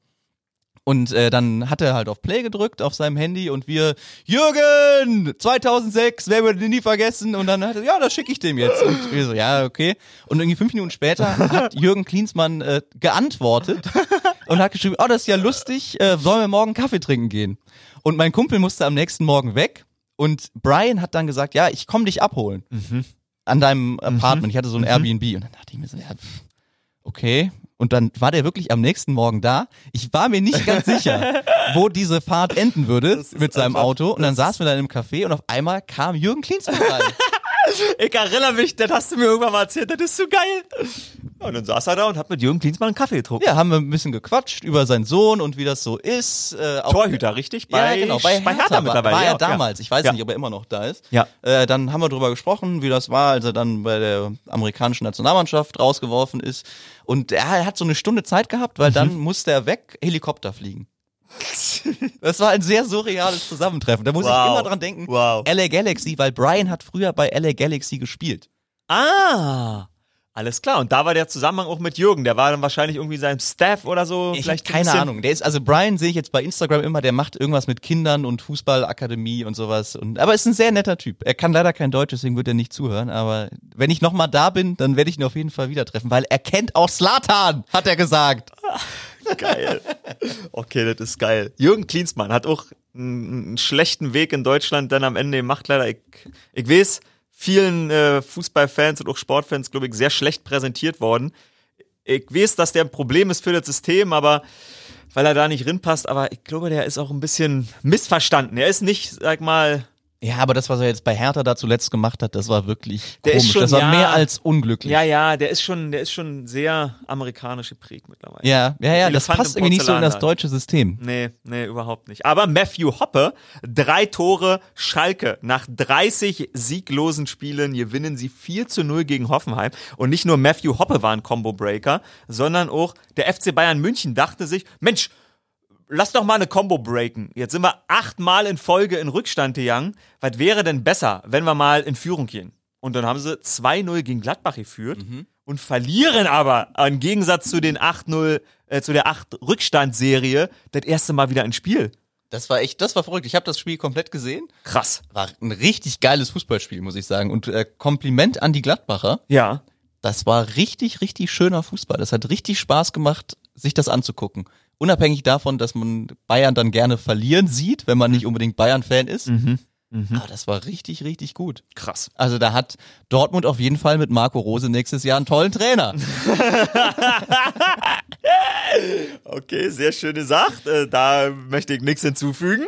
Und äh, dann hat er halt auf Play gedrückt auf seinem Handy und wir, Jürgen, 2006, wer würde den nie vergessen? Und dann hat er, ja, das schicke ich dem jetzt. Und wir so, ja, okay. Und irgendwie fünf Minuten später hat Jürgen Klinsmann äh, geantwortet und hat geschrieben, oh, das ist ja lustig, äh, sollen wir morgen Kaffee trinken gehen? Und mein Kumpel musste am nächsten Morgen weg und Brian hat dann gesagt, ja, ich komm dich abholen. An deinem Apartment. Ich hatte so ein Airbnb. Und dann dachte ich mir so, ja, pff, okay. Und dann war der wirklich am nächsten Morgen da. Ich war mir nicht ganz sicher, [laughs] wo diese Fahrt enden würde mit seinem einfach- Auto. Und dann saßen wir dann im Café und auf einmal kam Jürgen Klinsmann rein. [laughs] Ich erinnere mich, das hast du mir irgendwann mal erzählt, das ist so geil. Ja, und dann saß er da und hat mit Jürgen Klinsmann einen Kaffee getrunken. Ja, haben wir ein bisschen gequatscht über seinen Sohn und wie das so ist. Äh, Torhüter, richtig? ja, genau, bei Hertha, war, mittlerweile. war ja, er damals. Ich weiß Ja. nicht, ob er immer noch da ist. Ja. Äh, dann haben wir drüber gesprochen, wie das war, als er dann bei der amerikanischen Nationalmannschaft rausgeworfen ist. Und er hat so eine Stunde Zeit gehabt, weil dann musste er weg, Helikopter fliegen. Das war ein sehr surreales Zusammentreffen. Da muss ich Wow. immer dran denken. Wow. LA Galaxy, weil Brian hat früher bei LA Galaxy gespielt. Ah, alles klar. Und da war der Zusammenhang auch mit Jürgen. Der war dann wahrscheinlich irgendwie sein Staff oder so. Ich Vielleicht keine Ahnung. Der ist, also Brian sehe ich jetzt bei Instagram immer, der macht irgendwas mit Kindern und Fußballakademie und sowas. Und, aber ist ein sehr netter Typ. Er kann leider kein Deutsch, deswegen wird er nicht zuhören. Aber wenn ich nochmal da bin, dann werde ich ihn auf jeden Fall wieder treffen, weil er kennt auch Slatan, hat er gesagt. Geil. Okay, das ist geil. Jürgen Klinsmann hat auch einen, schlechten Weg in Deutschland dann am Ende gemacht, leider. Ich, ich weiß, vielen äh, Fußballfans und auch Sportfans, glaube ich, sehr schlecht präsentiert worden. Ich weiß, dass der ein Problem ist für das System, aber weil er da nicht rinpasst, aber ich glaube, der ist auch ein bisschen missverstanden. Er ist nicht, sag mal, Ja, aber das, was er jetzt bei Hertha da zuletzt gemacht hat, das war wirklich Der komisch. schon- das war ja. mehr als unglücklich. ja, ja, der ist schon, der ist schon sehr amerikanisch geprägt mittlerweile. ja, ja, ja das Elefant passt im irgendwie nicht so in das deutsche System. Nee, nee, überhaupt nicht. Aber Matthew Hoppe, drei Tore, Schalke. Nach 30 sieglosen Spielen gewinnen sie 4 zu 0 gegen Hoffenheim. Und nicht nur Matthew Hoppe war ein Combo-Breaker, sondern auch der FC Bayern München dachte sich, Mensch, lass doch mal eine Combo breaken. Jetzt sind wir achtmal in Folge in Rückstand gegangen. Was wäre denn besser, wenn wir mal in Führung gehen? Und dann haben sie 2-0 gegen Gladbach geführt und verlieren aber im Gegensatz zu den 8-0, äh, zu der 8-Rückstandserie das erste Mal wieder ein Spiel. Das war echt, das war verrückt. Ich habe das Spiel komplett gesehen. Krass. War ein richtig geiles Fußballspiel, muss ich sagen. Und äh, Kompliment an die Gladbacher. Ja. Das war richtig, richtig schöner Fußball. Das hat richtig Spaß gemacht, sich das anzugucken. Unabhängig davon, dass man Bayern dann gerne verlieren sieht, wenn man nicht unbedingt Bayern-Fan ist. Aber das war richtig, richtig gut. Krass. Also da hat Dortmund auf jeden Fall mit Marco Rose nächstes Jahr einen tollen Trainer. [laughs] Okay, sehr schöne Sache. Äh, da möchte ich nichts hinzufügen.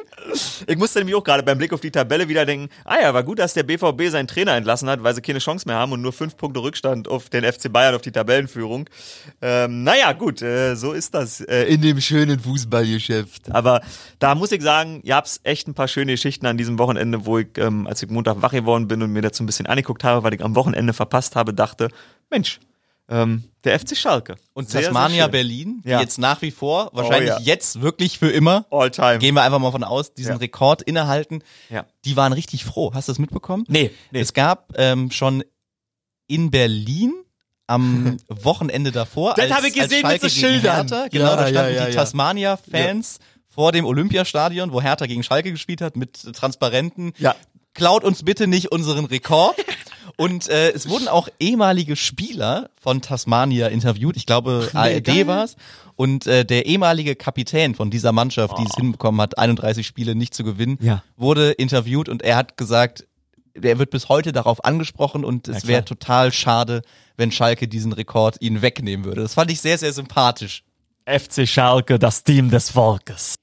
Ich musste nämlich auch gerade beim Blick auf die Tabelle wieder denken, ah ja, war gut, dass der BVB seinen Trainer entlassen hat, weil sie keine Chance mehr haben und nur fünf Punkte Rückstand auf den FC Bayern auf die Tabellenführung. Ähm, naja, gut, äh, so ist das äh, in dem schönen Fußballgeschäft. Aber da muss ich sagen, ihr habt echt ein paar schöne Geschichten an diesem Wochenende, wo ich, ähm, als ich Montag wach geworden bin und mir dazu ein bisschen angeguckt habe, weil ich am Wochenende verpasst habe, dachte, Mensch, ähm, der FC Schalke. Und Sehr, sehr Tasmania schön. Berlin, die Ja. jetzt nach wie vor, wahrscheinlich ja. jetzt wirklich für immer, All time. gehen wir einfach mal von aus, diesen Ja. Rekord innehalten. Ja. Die waren richtig froh. Hast du das mitbekommen? Nee, nee. Es gab ähm, schon in Berlin am [laughs] Wochenende davor. Das als, hab ich gesehen mit Schalke so gegen Schildern. Hertha, genau, da standen die. Tasmania-Fans vor dem Olympiastadion, wo Hertha gegen Schalke gespielt hat, mit Transparenten. Ja. Klaut uns bitte nicht unseren Rekord. Und äh, es wurden auch ehemalige Spieler von Tasmania interviewt. Ich glaube, ARD geil. war's. Und äh, der ehemalige Kapitän von dieser Mannschaft, die es hinbekommen hat, 31 Spiele nicht zu gewinnen, Oh. Ja. wurde interviewt und er hat gesagt, der wird bis heute darauf angesprochen und es klar. wäre total schade, wenn Schalke diesen Rekord ihn wegnehmen würde. Das fand ich sehr, sehr sympathisch. FC Schalke, das Team des Volkes.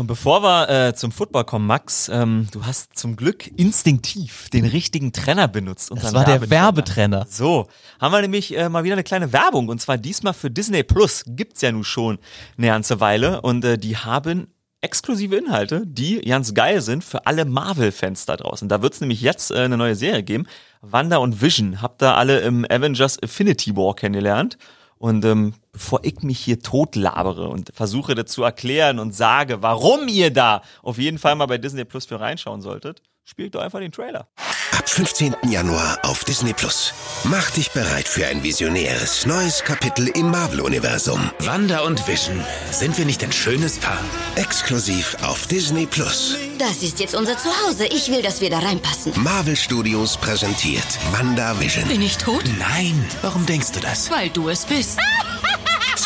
Und bevor wir äh, zum Football kommen, Max, ähm, du hast zum Glück instinktiv den richtigen Trenner benutzt. Das war der Werbetrenner. So, haben wir nämlich äh, mal wieder eine kleine Werbung und zwar diesmal für Disney Plus. Gibt's ja nun schon eine ganze Weile und äh, die haben exklusive Inhalte, die ganz geil sind für alle Marvel-Fans da draußen. Da wird's nämlich jetzt äh, eine neue Serie geben. Wanda und Vision habt ihr alle im Avengers Affinity War kennengelernt. Und ähm, bevor ich mich hier totlabere und versuche das zu erklären und sage, warum ihr da auf jeden Fall mal bei Disney Plus für reinschauen solltet, spielt doch einfach den Trailer. Ab 15. Januar auf Disney Plus. Mach dich bereit für ein visionäres neues Kapitel im Marvel-Universum. Wanda und Vision. Sind wir nicht ein schönes Paar? Exklusiv auf Disney Plus. Das ist jetzt unser Zuhause. Ich will, dass wir da reinpassen. Marvel Studios präsentiert Wanda Vision. Bin ich tot? Nein. Warum denkst du das? Weil du es bist. [laughs]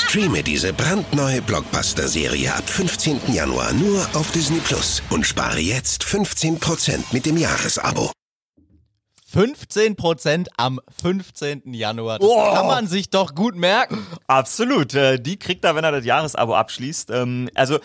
Streame diese brandneue Blockbuster-Serie ab 15. Januar nur auf Disney Plus und spare jetzt 15% mit dem Jahresabo. 15% am 15. Januar. Das Oh. kann man sich doch gut merken. Absolut. Äh, die kriegt er, wenn er das Jahresabo abschließt. Ähm, also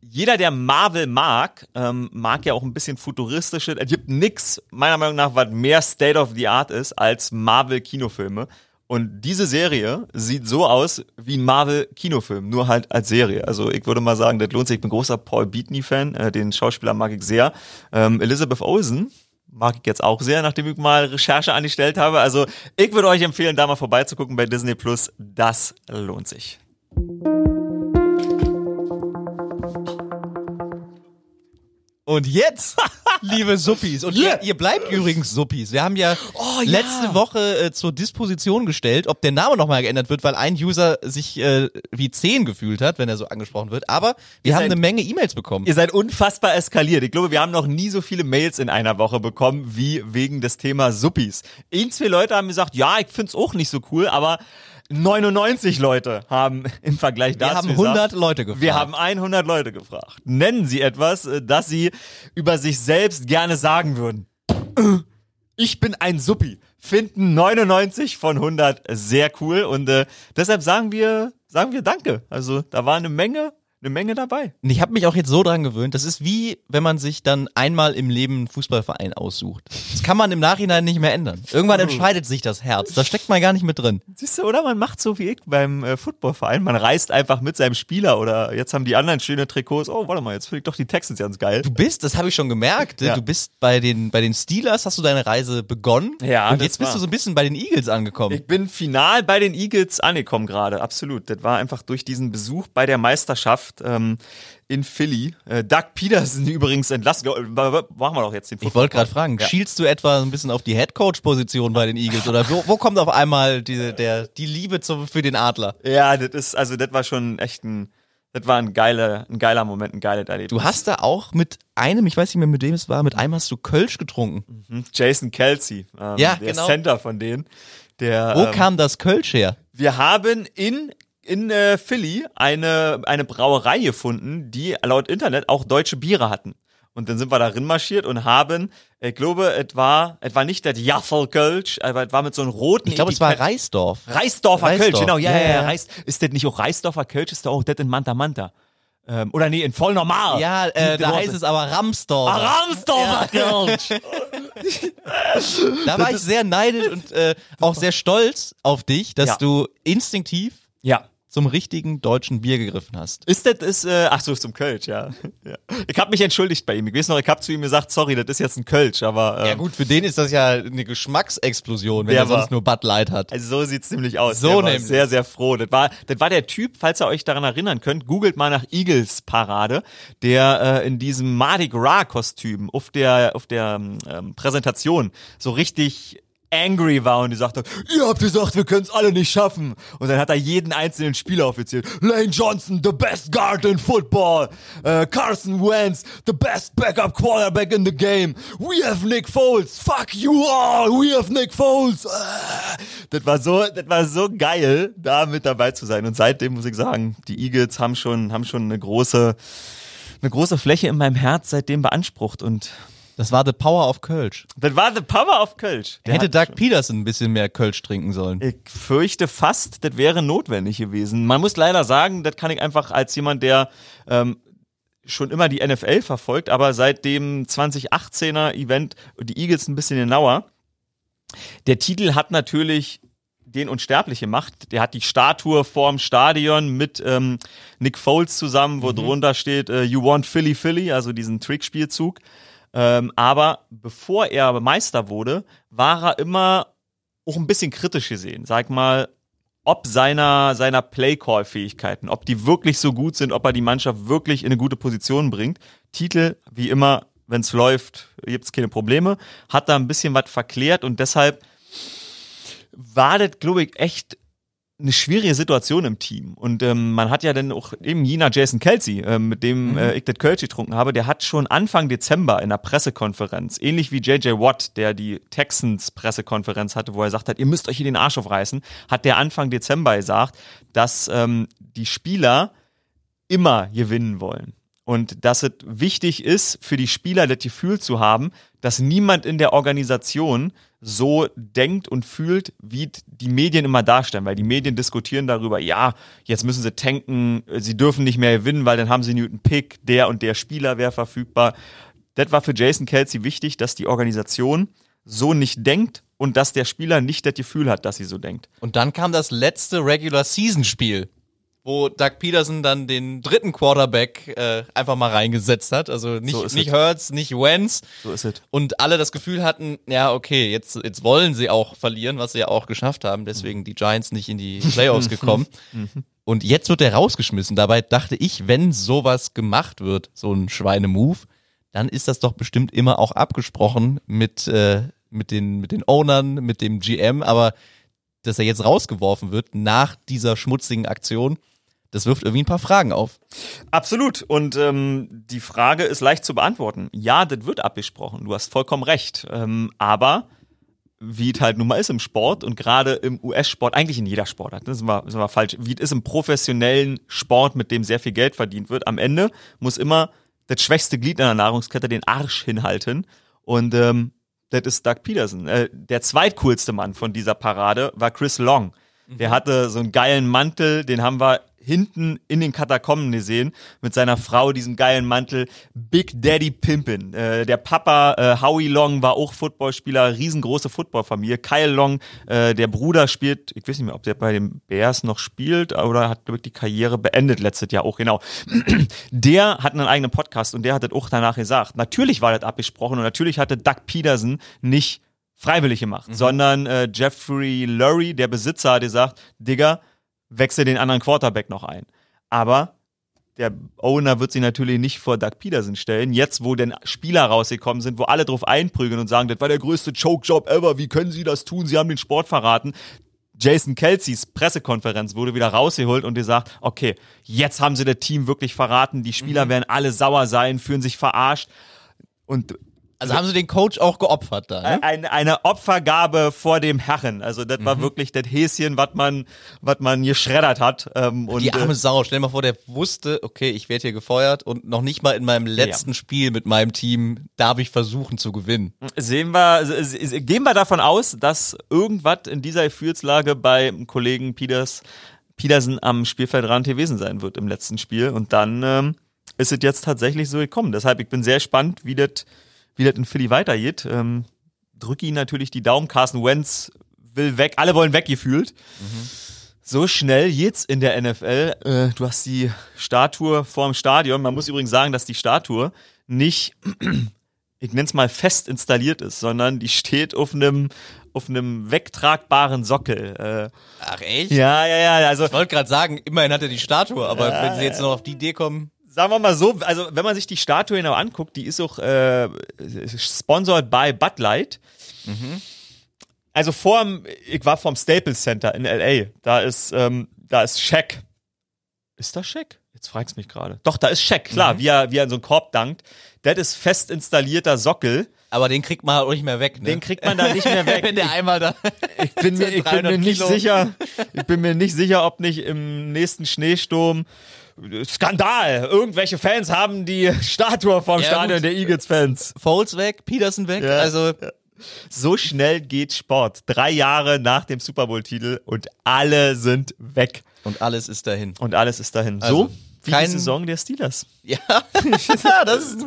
jeder, der Marvel mag, ähm, mag ja auch ein bisschen futuristische. Es gibt nix, meiner Meinung nach, was mehr State of the Art ist als Marvel-Kinofilme. Und diese Serie sieht so aus wie ein Marvel-Kinofilm, nur halt als Serie. Also ich würde mal sagen, das lohnt sich. Ich bin großer Paul Beatney-Fan, äh, den Schauspieler mag ich sehr. Ähm, Elizabeth Olsen mag ich jetzt auch sehr, nachdem ich mal Recherche angestellt habe. Also ich würde euch empfehlen, da mal vorbeizugucken bei Disney Plus. Das lohnt sich. Und jetzt, [laughs] liebe Suppis, und ihr, ihr bleibt übrigens Suppis. Wir haben ja, Oh, ja. letzte Woche äh, zur Disposition gestellt, ob der Name nochmal geändert wird, weil ein User sich äh, wie 10 gefühlt hat, wenn er so angesprochen wird. Aber wir Ihr haben seid- eine Menge E-Mails bekommen. Ihr seid unfassbar eskaliert. Ich glaube, wir haben noch nie so viele Mails in einer Woche bekommen wie wegen des Themas Suppis. Ein, zwei Leute haben gesagt, ja, ich find's auch nicht so cool, aber 99 Leute haben im Vergleich Wir dazu haben gesagt, 100 Leute gefragt. Wir haben 100 Leute gefragt. Nennen Sie etwas, äh, das Sie über sich selbst gerne sagen würden. [clears throat] Ich bin ein Suppi. Finden 99 von 100 sehr cool und äh, deshalb sagen wir, sagen wir Danke. Also da war eine Menge, eine Menge dabei. Und ich habe mich auch jetzt so dran gewöhnt, das ist wie, wenn man sich dann einmal im Leben einen Fußballverein aussucht. Das kann man im Nachhinein nicht mehr ändern. Irgendwann entscheidet sich das Herz. Da steckt man gar nicht mit drin. Siehst du, oder man macht so wie ich beim äh, Footballverein. Man reist einfach mit seinem Spieler oder jetzt haben die anderen schöne Trikots. Oh, warte mal, jetzt finde ich doch die Texans ganz geil. Du bist, das habe ich schon gemerkt, ne? Ja. du bist bei den, bei den Steelers, hast du deine Reise begonnen. Ja, Und jetzt bist war- du so ein bisschen bei den Eagles angekommen. Ich bin final bei den Eagles angekommen gerade, absolut. Das war einfach durch diesen Besuch bei der Meisterschaft ähm, in Philly. Äh, Doug Peterson [laughs] übrigens entlassen. Ja, Machen wir doch jetzt den Ich wollte gerade fragen, Ja. schielst du etwa ein bisschen auf die Headcoach-Position bei den Eagles oder wo, wo kommt auf einmal diese, der, die Liebe zum, für den Adler? Ja, das ist, also das war schon echt ein, das war ein geiler, ein geiler Moment, ein geiles Erlebnis. Du hast da auch mit einem, ich weiß nicht mehr, mit wem es war, mit einem hast du Kölsch getrunken. Hm, Jason Kelsey, ähm, Ja, der genau. Center von denen. Der, Wo ähm, kam das Kölsch her? Wir haben in in äh, Philly eine eine Brauerei gefunden, die laut Internet auch deutsche Biere hatten. Und dann sind wir darin marschiert und haben, ich glaube, es war, es war nicht der Jaffel Kölsch, aber es war mit so einem roten Ich glaube, es war. Reisdorf. Reisdorfer Reisdorf, Kölsch, genau, ja, ja, ja, ja. ja. Reis, ist das nicht auch Reisdorfer Kölsch? Ist da auch das in Manta Manta? Ähm, oder nee, in voll normal. Ja, äh, da heißt es aber Ramsdorf. Ah, Ramsdorfer Kölsch. [laughs] Da war ich sehr neidisch und äh, auch sehr stolz auf dich, dass Ja. du instinktiv Ja. Zum richtigen deutschen Bier gegriffen hast. Ist das, ist, äh, ach so, zum Kölsch, ja. [laughs] ja. Ich habe mich entschuldigt bei ihm. Ich weiß noch, ich habe zu ihm gesagt, sorry, das ist jetzt ein Kölsch, aber ähm, Ja gut, für den ist das ja eine Geschmacksexplosion, wenn er sonst war- nur Bud Light hat. Also so sieht's nämlich aus. So der nämlich. Sehr, sehr froh. Das war, das war der Typ, falls ihr euch daran erinnern könnt, googelt mal nach Eagles Parade, der äh, in diesem Mardi Gras Kostüm auf der, auf der ähm, Präsentation so richtig angry war und die sagte, ihr habt gesagt, wir können es alle nicht schaffen. Und dann hat er jeden einzelnen Spieler aufgezählt. Lane Johnson, the best guard in football. Äh, Carson Wentz, the best backup quarterback in the game. We have Nick Foles. Fuck you all. We have Nick Foles. Äh. Das war so, das war so geil, da mit dabei zu sein. Und seitdem muss ich sagen, die Eagles haben schon, haben schon eine große, eine große Fläche in meinem Herz seitdem beansprucht und Das war The Power of Kölsch. das war the power of Kölsch. Der Hätte Doug Peterson ein bisschen mehr Kölsch trinken sollen. Ich fürchte fast, das wäre notwendig gewesen. Man muss leider sagen, das kann ich einfach als jemand, der ähm, schon immer die NFL verfolgt, aber seit dem 2018er Event die Eagles ein bisschen genauer. Der Titel hat natürlich den Unsterbliche macht. Der hat die Statue vorm Stadion mit ähm, Nick Foles zusammen, wo drunter steht äh, You want Philly Philly, also diesen Trickspielzug. Ähm, aber bevor er Meister wurde, war er immer auch ein bisschen kritisch gesehen. Sag mal, ob seiner, seiner Play-Call-Fähigkeiten, ob die wirklich so gut sind, ob er die Mannschaft wirklich in eine gute Position bringt. Titel, wie immer, wenn es läuft, gibt's keine Probleme. Hat da ein bisschen was verklärt und deshalb war das, glaube ich, echt eine schwierige Situation im Team. Und ähm, man hat ja dann auch eben jener Jason Kelsey, ähm, mit dem äh, ich das Kölsch getrunken habe, der hat schon Anfang Dezember in der Pressekonferenz, ähnlich wie JJ Watt, der die Texans Pressekonferenz hatte, wo er sagt hat, ihr müsst euch hier den Arsch aufreißen, hat der Anfang Dezember gesagt, dass ähm, die Spieler immer gewinnen wollen. Und dass es wichtig ist, für die Spieler das Gefühl zu haben, dass niemand in der Organisation so denkt und fühlt, wie die Medien immer darstellen. Weil die Medien diskutieren darüber, ja, jetzt müssen sie tanken, sie dürfen nicht mehr gewinnen, weil dann haben sie Newton Pick, der und der Spieler wäre verfügbar. Das war für Jason Kelsey wichtig, dass die Organisation so nicht denkt und dass der Spieler nicht das Gefühl hat, dass sie so denkt. Und dann kam das letzte Regular Season Spiel, wo Doug Peterson dann den dritten Quarterback äh, einfach mal reingesetzt hat. Also nicht, So nicht. Hurts, nicht Wentz. So ist es. Und alle das Gefühl hatten, ja, okay, jetzt, jetzt wollen sie auch verlieren, was sie ja auch geschafft haben. Deswegen die Giants nicht in die Playoffs [laughs] gekommen. Und jetzt wird er rausgeschmissen. Dabei dachte ich, wenn sowas gemacht wird, so ein Schweinemove, dann ist das doch bestimmt immer auch abgesprochen mit, äh, mit, den, mit den Ownern, mit dem GM. Aber dass er jetzt rausgeworfen wird nach dieser schmutzigen Aktion, das wirft irgendwie ein paar Fragen auf. Absolut. Und ähm, die Frage ist leicht zu beantworten. Ja, das wird abgesprochen. Du hast vollkommen recht. Ähm, aber wie es halt nun mal ist im Sport und gerade im US-Sport, eigentlich in jeder Sportart, das sind wir, sind wir falsch, wie es ist im professionellen Sport, mit dem sehr viel Geld verdient wird, am Ende muss immer das schwächste Glied in der Nahrungskette den Arsch hinhalten. Und ähm, das ist Doug Peterson. Äh, der zweitcoolste Mann von dieser Parade war Chris Long. Der hatte so einen geilen Mantel, den haben wir hinten in den Katakomben gesehen, mit seiner Frau, diesen geilen Mantel. Big Daddy Pimpin. Äh, der Papa äh, Howie Long war auch Footballspieler, riesengroße Footballfamilie. Kyle Long, äh, der Bruder spielt, ich weiß nicht mehr, ob der bei den Bears noch spielt oder hat glaub ich, die Karriere beendet letztes Jahr auch, genau. [clears throat] Der hat einen eigenen Podcast und der hat das auch danach gesagt. Natürlich war das abgesprochen und natürlich hatte Doug Peterson nicht freiwillig gemacht, sondern äh, Jeffrey Lurie, der Besitzer, hat gesagt, Digga, wechsel den anderen Quarterback noch ein. Aber der Owner wird sich natürlich nicht vor Doug Peterson stellen. Jetzt, wo denn Spieler rausgekommen sind, wo alle drauf einprügeln und sagen, das war der größte Choke-Job ever, wie können sie das tun? Sie haben den Sport verraten. Jason Kelseys Pressekonferenz wurde wieder rausgeholt und gesagt, okay, jetzt haben sie das Team wirklich verraten, die Spieler werden alle sauer sein, fühlen sich verarscht. Und Also haben sie den Coach auch geopfert da, ne? ein, eine Opfergabe vor dem Herren. Also das Mhm. war wirklich das Häschen, was man, was man geschreddert hat. Ähm, und, Die arme äh, Sau, stell dir mal vor, der wusste, okay, ich werde hier gefeuert und noch nicht mal in meinem letzten Spiel mit meinem Team darf ich versuchen zu gewinnen. sehen wir, gehen wir davon aus, dass irgendwas in dieser Gefühlslage bei Kollegen Peters, Petersen am Spielfeldrand gewesen sein wird im letzten Spiel. Und dann ähm, ist es jetzt tatsächlich so gekommen. Deshalb, ich bin sehr gespannt, wie das wie das in Philly weitergeht. Ähm, drücke ihn natürlich die Daumen. Carson Wentz will weg. Alle wollen weg gefühlt. So schnell jetzt in der NFL. Äh, du hast die Statue vorm Stadion. Man muss übrigens sagen, dass die Statue nicht [clears throat] ich nenne es mal fest installiert ist, sondern die steht auf einem auf einem wegtragbaren Sockel. Ach echt? Äh, ja, ja, ja. Also Ich wollte gerade sagen, immerhin hat er die Statue, aber wenn sie jetzt noch auf die Idee kommen, sagen wir mal so, also wenn man sich die Statue genau anguckt, die ist auch äh, sponsored by Bud Light. Also vorm, ich war vom Staples Center in LA. Da ist, ähm, da ist Shaq. Ist das Shaq? Jetzt fragst mich gerade. Doch, da ist Shaq, klar, wie er, wie er in so einen Korb dankt. Das ist fest installierter Sockel. aber den kriegt man auch nicht mehr weg, ne? Den kriegt man da nicht mehr weg. [laughs] wenn der einmal da. Ich bin mir, [laughs] ich bin 300 mir nicht Kilo. sicher, ich bin mir nicht sicher, ob nicht im nächsten Schneesturm Skandal. Irgendwelche Fans haben die [laughs] Statue vom Ja, Stadion gut. der Eagles-Fans. Foles weg, Peterson weg, Ja. also So schnell geht Sport. Drei Jahre nach dem Super Bowl-Titel und alle sind weg. und alles ist dahin. Und alles ist dahin. Also, so, Wie kein, die Saison der Steelers. Ja, [laughs] das ist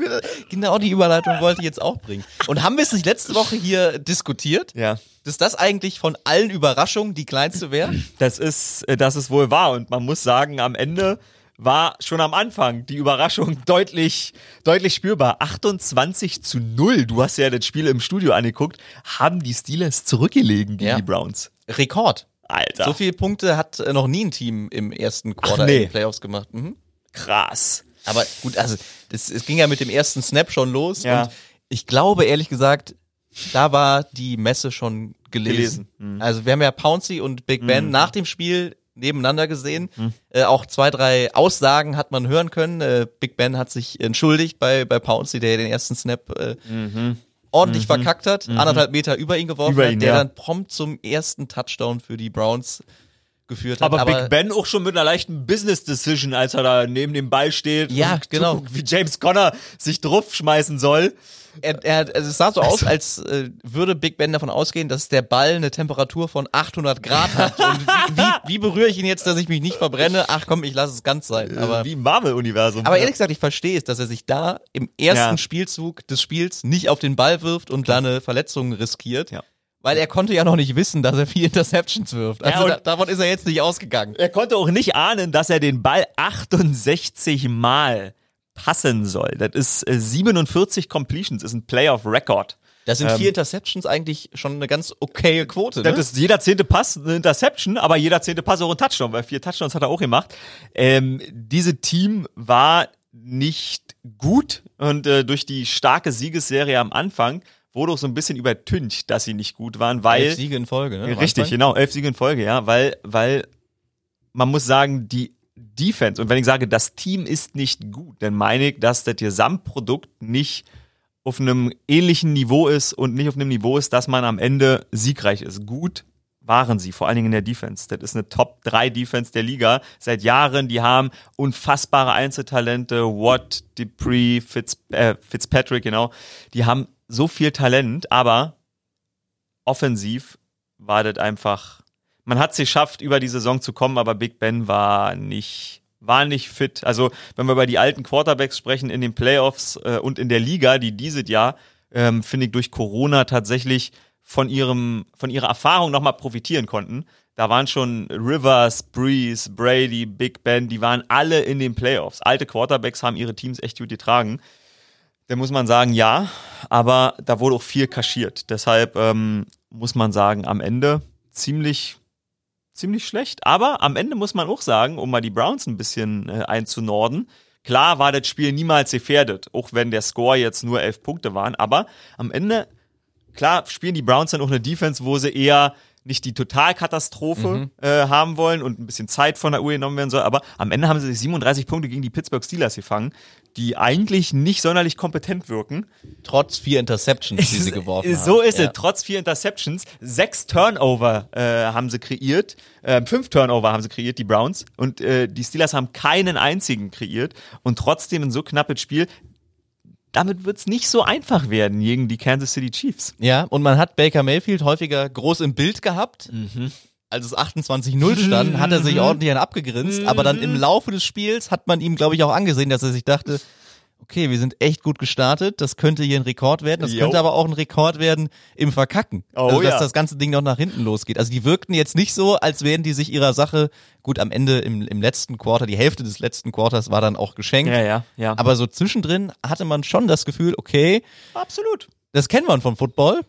genau die Überleitung wollte ich jetzt auch bringen. Und haben wir es nicht letzte Woche hier diskutiert? Ja. Dass das eigentlich von allen Überraschungen die kleinste wäre? Das ist, äh, das ist wohl wahr. Und man muss sagen, am Ende war schon am Anfang die Überraschung [laughs] deutlich, deutlich spürbar. 28 zu 0. Du hast ja das Spiel im Studio angeguckt. Haben die Steelers zurückgelegen gegen Ja. die Browns. Rekord. Alter. So viele Punkte hat äh, noch nie ein Team im ersten Quarter nee. in den Playoffs gemacht. Mhm. krass. Aber gut, also das, es ging ja mit dem ersten Snap schon los Ja. und ich glaube ehrlich gesagt, da war die Messe schon gelesen. Gelesen, mhm. Also wir haben ja Pouncy und Big Ben nach dem Spiel nebeneinander gesehen. Mhm. Äh, auch zwei, drei Aussagen hat man hören können. Äh, Big Ben hat sich entschuldigt bei, bei Pouncy, der den ersten Snap äh, ordentlich verkackt hat, anderthalb Meter über ihn geworfen Mhm. Über hat, ihn, der ja. dann prompt zum ersten Touchdown für die Browns geführt hat. Aber, Big Ben auch schon mit einer leichten Business Decision, als er da neben dem Ball steht. Ja, und genau. zuguckt, Wie James Conner sich drauf schmeißen soll. er, er, also es sah so aus, als äh, würde Big Ben davon ausgehen, dass der Ball eine Temperatur von 800 Grad hat. [laughs] Und wie, wie, wie berühre ich ihn jetzt, dass ich mich nicht verbrenne? Ach komm, ich lasse es ganz sein. Aber, Aber, wie im Marvel-Universum. aber ehrlich gesagt, ich verstehe es, dass er sich da im ersten Ja. Spielzug des Spiels nicht auf den Ball wirft und da eine Verletzung riskiert. Ja. Weil er konnte ja noch nicht wissen, dass er vier Interceptions wirft. Also und- da, davon ist er jetzt nicht ausgegangen. Er konnte auch nicht ahnen, dass er den Ball 68 Mal passen soll. Das ist äh, 47 Completions, ist ein Playoff-Record. Das sind Ähm, vier Interceptions eigentlich schon eine ganz okaye Quote. Ne? Das ist jeder zehnte Pass eine Interception, aber jeder zehnte Pass auch ein Touchdown, weil vier Touchdowns hat er auch gemacht. Ähm, diese Team war nicht gut und äh, durch die starke Siegesserie am Anfang wurde auch so ein bisschen übertüncht, dass sie nicht gut waren, weil Elf Siege in Folge. Ne? Richtig, genau, elf Siege in Folge, ja, weil, weil man muss sagen, die Defense, und wenn ich sage, das Team ist nicht gut, dann meine ich, dass das Gesamtprodukt nicht auf einem ähnlichen Niveau ist und nicht auf einem Niveau ist, dass man am Ende siegreich ist. Gut waren sie, vor allen Dingen in der Defense. Das ist eine Top-3-Defense der Liga seit Jahren. Die haben unfassbare Einzeltalente. Watt, Dupree, Fitz, äh, Fitzpatrick, genau. Die haben so viel Talent, aber offensiv war das einfach. Man hat es geschafft, über die Saison zu kommen, aber Big Ben war nicht, war nicht fit. Also, wenn wir über die alten Quarterbacks sprechen in den Playoffs äh, und in der Liga, die dieses Jahr, ähm, finde ich, durch Corona tatsächlich von ihrem, von ihrer Erfahrung nochmal profitieren konnten. Da waren schon Rivers, Breeze, Brady, Big Ben, die waren alle in den Playoffs. Alte Quarterbacks haben ihre Teams echt gut getragen. Da muss man sagen, ja, aber da wurde auch viel kaschiert. Deshalb ähm, muss man sagen, am Ende ziemlich, ziemlich schlecht. Aber am Ende muss man auch sagen, um mal die Browns ein bisschen äh, einzunorden, klar war das Spiel niemals gefährdet, auch wenn der Score jetzt nur elf Punkte waren. Aber am Ende, klar, spielen die Browns dann auch eine Defense, wo sie eher nicht die Totalkatastrophe äh, haben wollen und ein bisschen Zeit von der Uhr genommen werden soll, aber am Ende haben sie sich 37 Punkte gegen die Pittsburgh Steelers gefangen, die eigentlich nicht sonderlich kompetent wirken. Trotz vier Interceptions, die sie [laughs] geworfen haben. So ist Ja. es. Trotz vier Interceptions, sechs Turnover äh, haben sie kreiert, äh, fünf Turnover haben sie kreiert, die Browns. Und äh, die Steelers haben keinen einzigen kreiert. Und trotzdem ein so knappes Spiel. Damit wird's nicht so einfach werden gegen die Kansas City Chiefs. Ja, und man hat Baker Mayfield häufiger groß im Bild gehabt. Mhm. Als es 28-0 stand, hat er sich ordentlich einen abgegrinst, aber dann Mhm. im Laufe des Spiels hat man ihm, glaube ich, auch angesehen, dass er sich dachte, okay, wir sind echt gut gestartet, das könnte hier ein Rekord werden, das Jo. könnte aber auch ein Rekord werden im Verkacken. Oh also, dass ja. das ganze Ding noch nach hinten losgeht. Also die wirkten jetzt nicht so, als wären die sich ihrer Sache, gut, am Ende im, im letzten Quarter, die Hälfte des letzten Quarters war dann auch geschenkt. ja, ja. Aber so zwischendrin hatte man schon das Gefühl, okay, absolut. das kennen wir vom Football.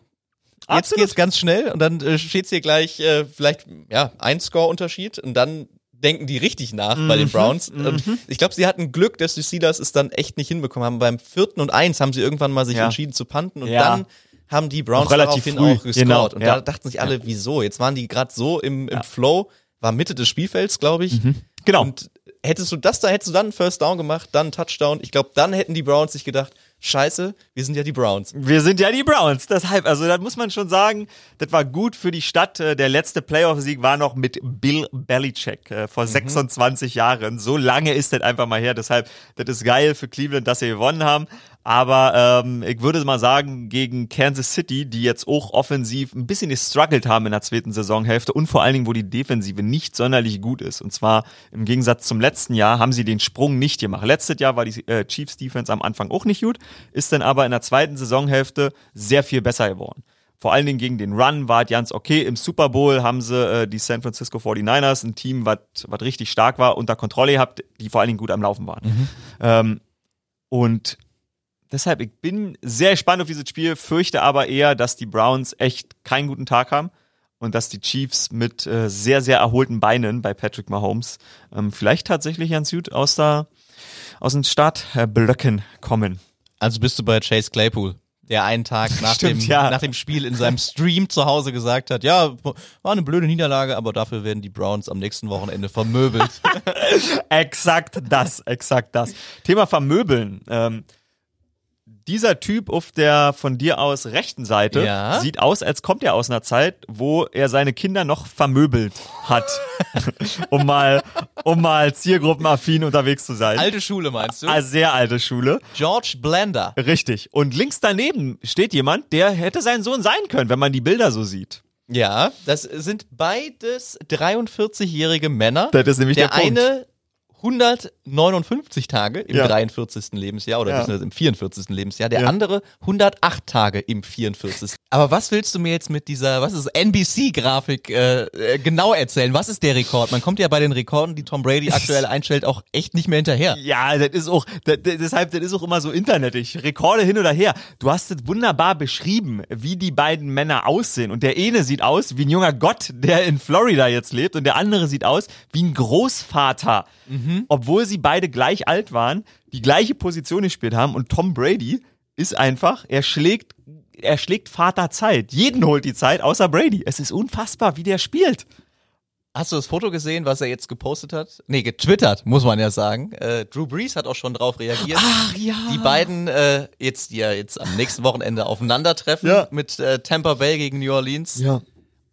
Jetzt Absolut. geht's ganz schnell und dann äh, steht's hier gleich äh, vielleicht ja ein Score-Unterschied und dann denken die richtig nach bei Mhm, den Browns. Und ich glaube, sie hatten Glück, dass die Steelers es dann echt nicht hinbekommen haben. Beim vierten und eins haben sie irgendwann mal sich Ja. entschieden zu panten und Ja. dann haben die Browns Auch relativ daraufhin früh, auch gescored. genau, und ja. da dachten sich alle, wieso? Jetzt waren die gerade so im, im Flow, war Mitte des Spielfelds, glaube ich. Genau. Und hättest du das da, hättest du dann einen First Down gemacht, dann einen Touchdown. Ich glaube, dann hätten die Browns sich gedacht, scheiße, wir sind ja die Browns. Wir sind ja die Browns, deshalb, also da muss man schon sagen, das war gut für die Stadt. Äh, Der letzte Playoff-Sieg war noch mit Bill Belichick äh, vor 26 Jahren. So lange ist das einfach mal her, deshalb, das ist geil für Cleveland, dass sie gewonnen haben. Aber ähm, ich würde mal sagen, gegen Kansas City, die jetzt auch offensiv ein bisschen gestruggelt haben in der zweiten Saisonhälfte und vor allen Dingen, wo die Defensive nicht sonderlich gut ist. Und zwar im Gegensatz zum letzten Jahr haben sie den Sprung nicht gemacht. Letztes Jahr war die äh, Chiefs Defense am Anfang auch nicht gut, ist dann aber in der zweiten Saisonhälfte sehr viel besser geworden. Vor allen Dingen gegen den Run war es ganz okay. Im Super Bowl haben sie äh, die San Francisco 49ers, ein Team, was richtig stark war, unter Kontrolle gehabt, die vor allen Dingen gut am Laufen waren. Ähm, und deshalb, ich bin sehr gespannt auf dieses Spiel, fürchte aber eher, dass die Browns echt keinen guten Tag haben und dass die Chiefs mit äh, sehr, sehr erholten Beinen bei Patrick Mahomes ähm, vielleicht tatsächlich ganz gut aus, der, aus den Startblöcken kommen. Also bist du bei Chase Claypool, der einen Tag [laughs] nach, Stimmt, dem, ja. nach dem Spiel in seinem Stream zu Hause gesagt hat, ja, war eine blöde Niederlage, aber dafür werden die Browns am nächsten Wochenende vermöbelt. [laughs] Exakt das, exakt das. Thema Vermöbeln. Ähm, dieser Typ auf der von dir aus rechten Seite Ja? sieht aus, als kommt er aus einer Zeit, wo er seine Kinder noch vermöbelt hat. [laughs] um mal, um mal zielgruppenaffin unterwegs zu sein. Alte Schule meinst du? Ah, sehr alte Schule. George Blender. Richtig. Und links daneben steht jemand, der hätte sein Sohn sein können, wenn man die Bilder so sieht. Ja, das sind beides 43-jährige Männer. Das ist nämlich der, der Punkt. eine 159 Tage im Ja. 43. Lebensjahr oder Ja. im 44. Lebensjahr, der Ja. andere 108 Tage im 44. Aber was willst du mir jetzt mit dieser, was ist NBC-Grafik äh, äh, genau erzählen? Was ist der Rekord? Man kommt ja bei den Rekorden, die Tom Brady aktuell [laughs] einstellt, auch echt nicht mehr hinterher. Ja, das ist auch, das, deshalb, das ist auch immer so internetig. Rekorde hin oder her. Du hast es wunderbar beschrieben, wie die beiden Männer aussehen. Und der eine sieht aus wie ein junger Gott, der in Florida jetzt lebt. Und der andere sieht aus wie ein Großvater. Obwohl sie beide gleich alt waren, die gleiche Position gespielt haben. Und Tom Brady ist einfach, er schlägt, er schlägt Vater Zeit. Jeden holt die Zeit, außer Brady. Es ist unfassbar, wie der spielt. Hast du das Foto gesehen, was er jetzt gepostet hat? Nee, getwittert, muss man ja sagen. Äh, Drew Brees hat auch schon drauf reagiert. Ach ja. Die beiden äh, jetzt, die ja jetzt am nächsten Wochenende aufeinandertreffen Ja. mit äh, Tampa Bay gegen New Orleans. Ja.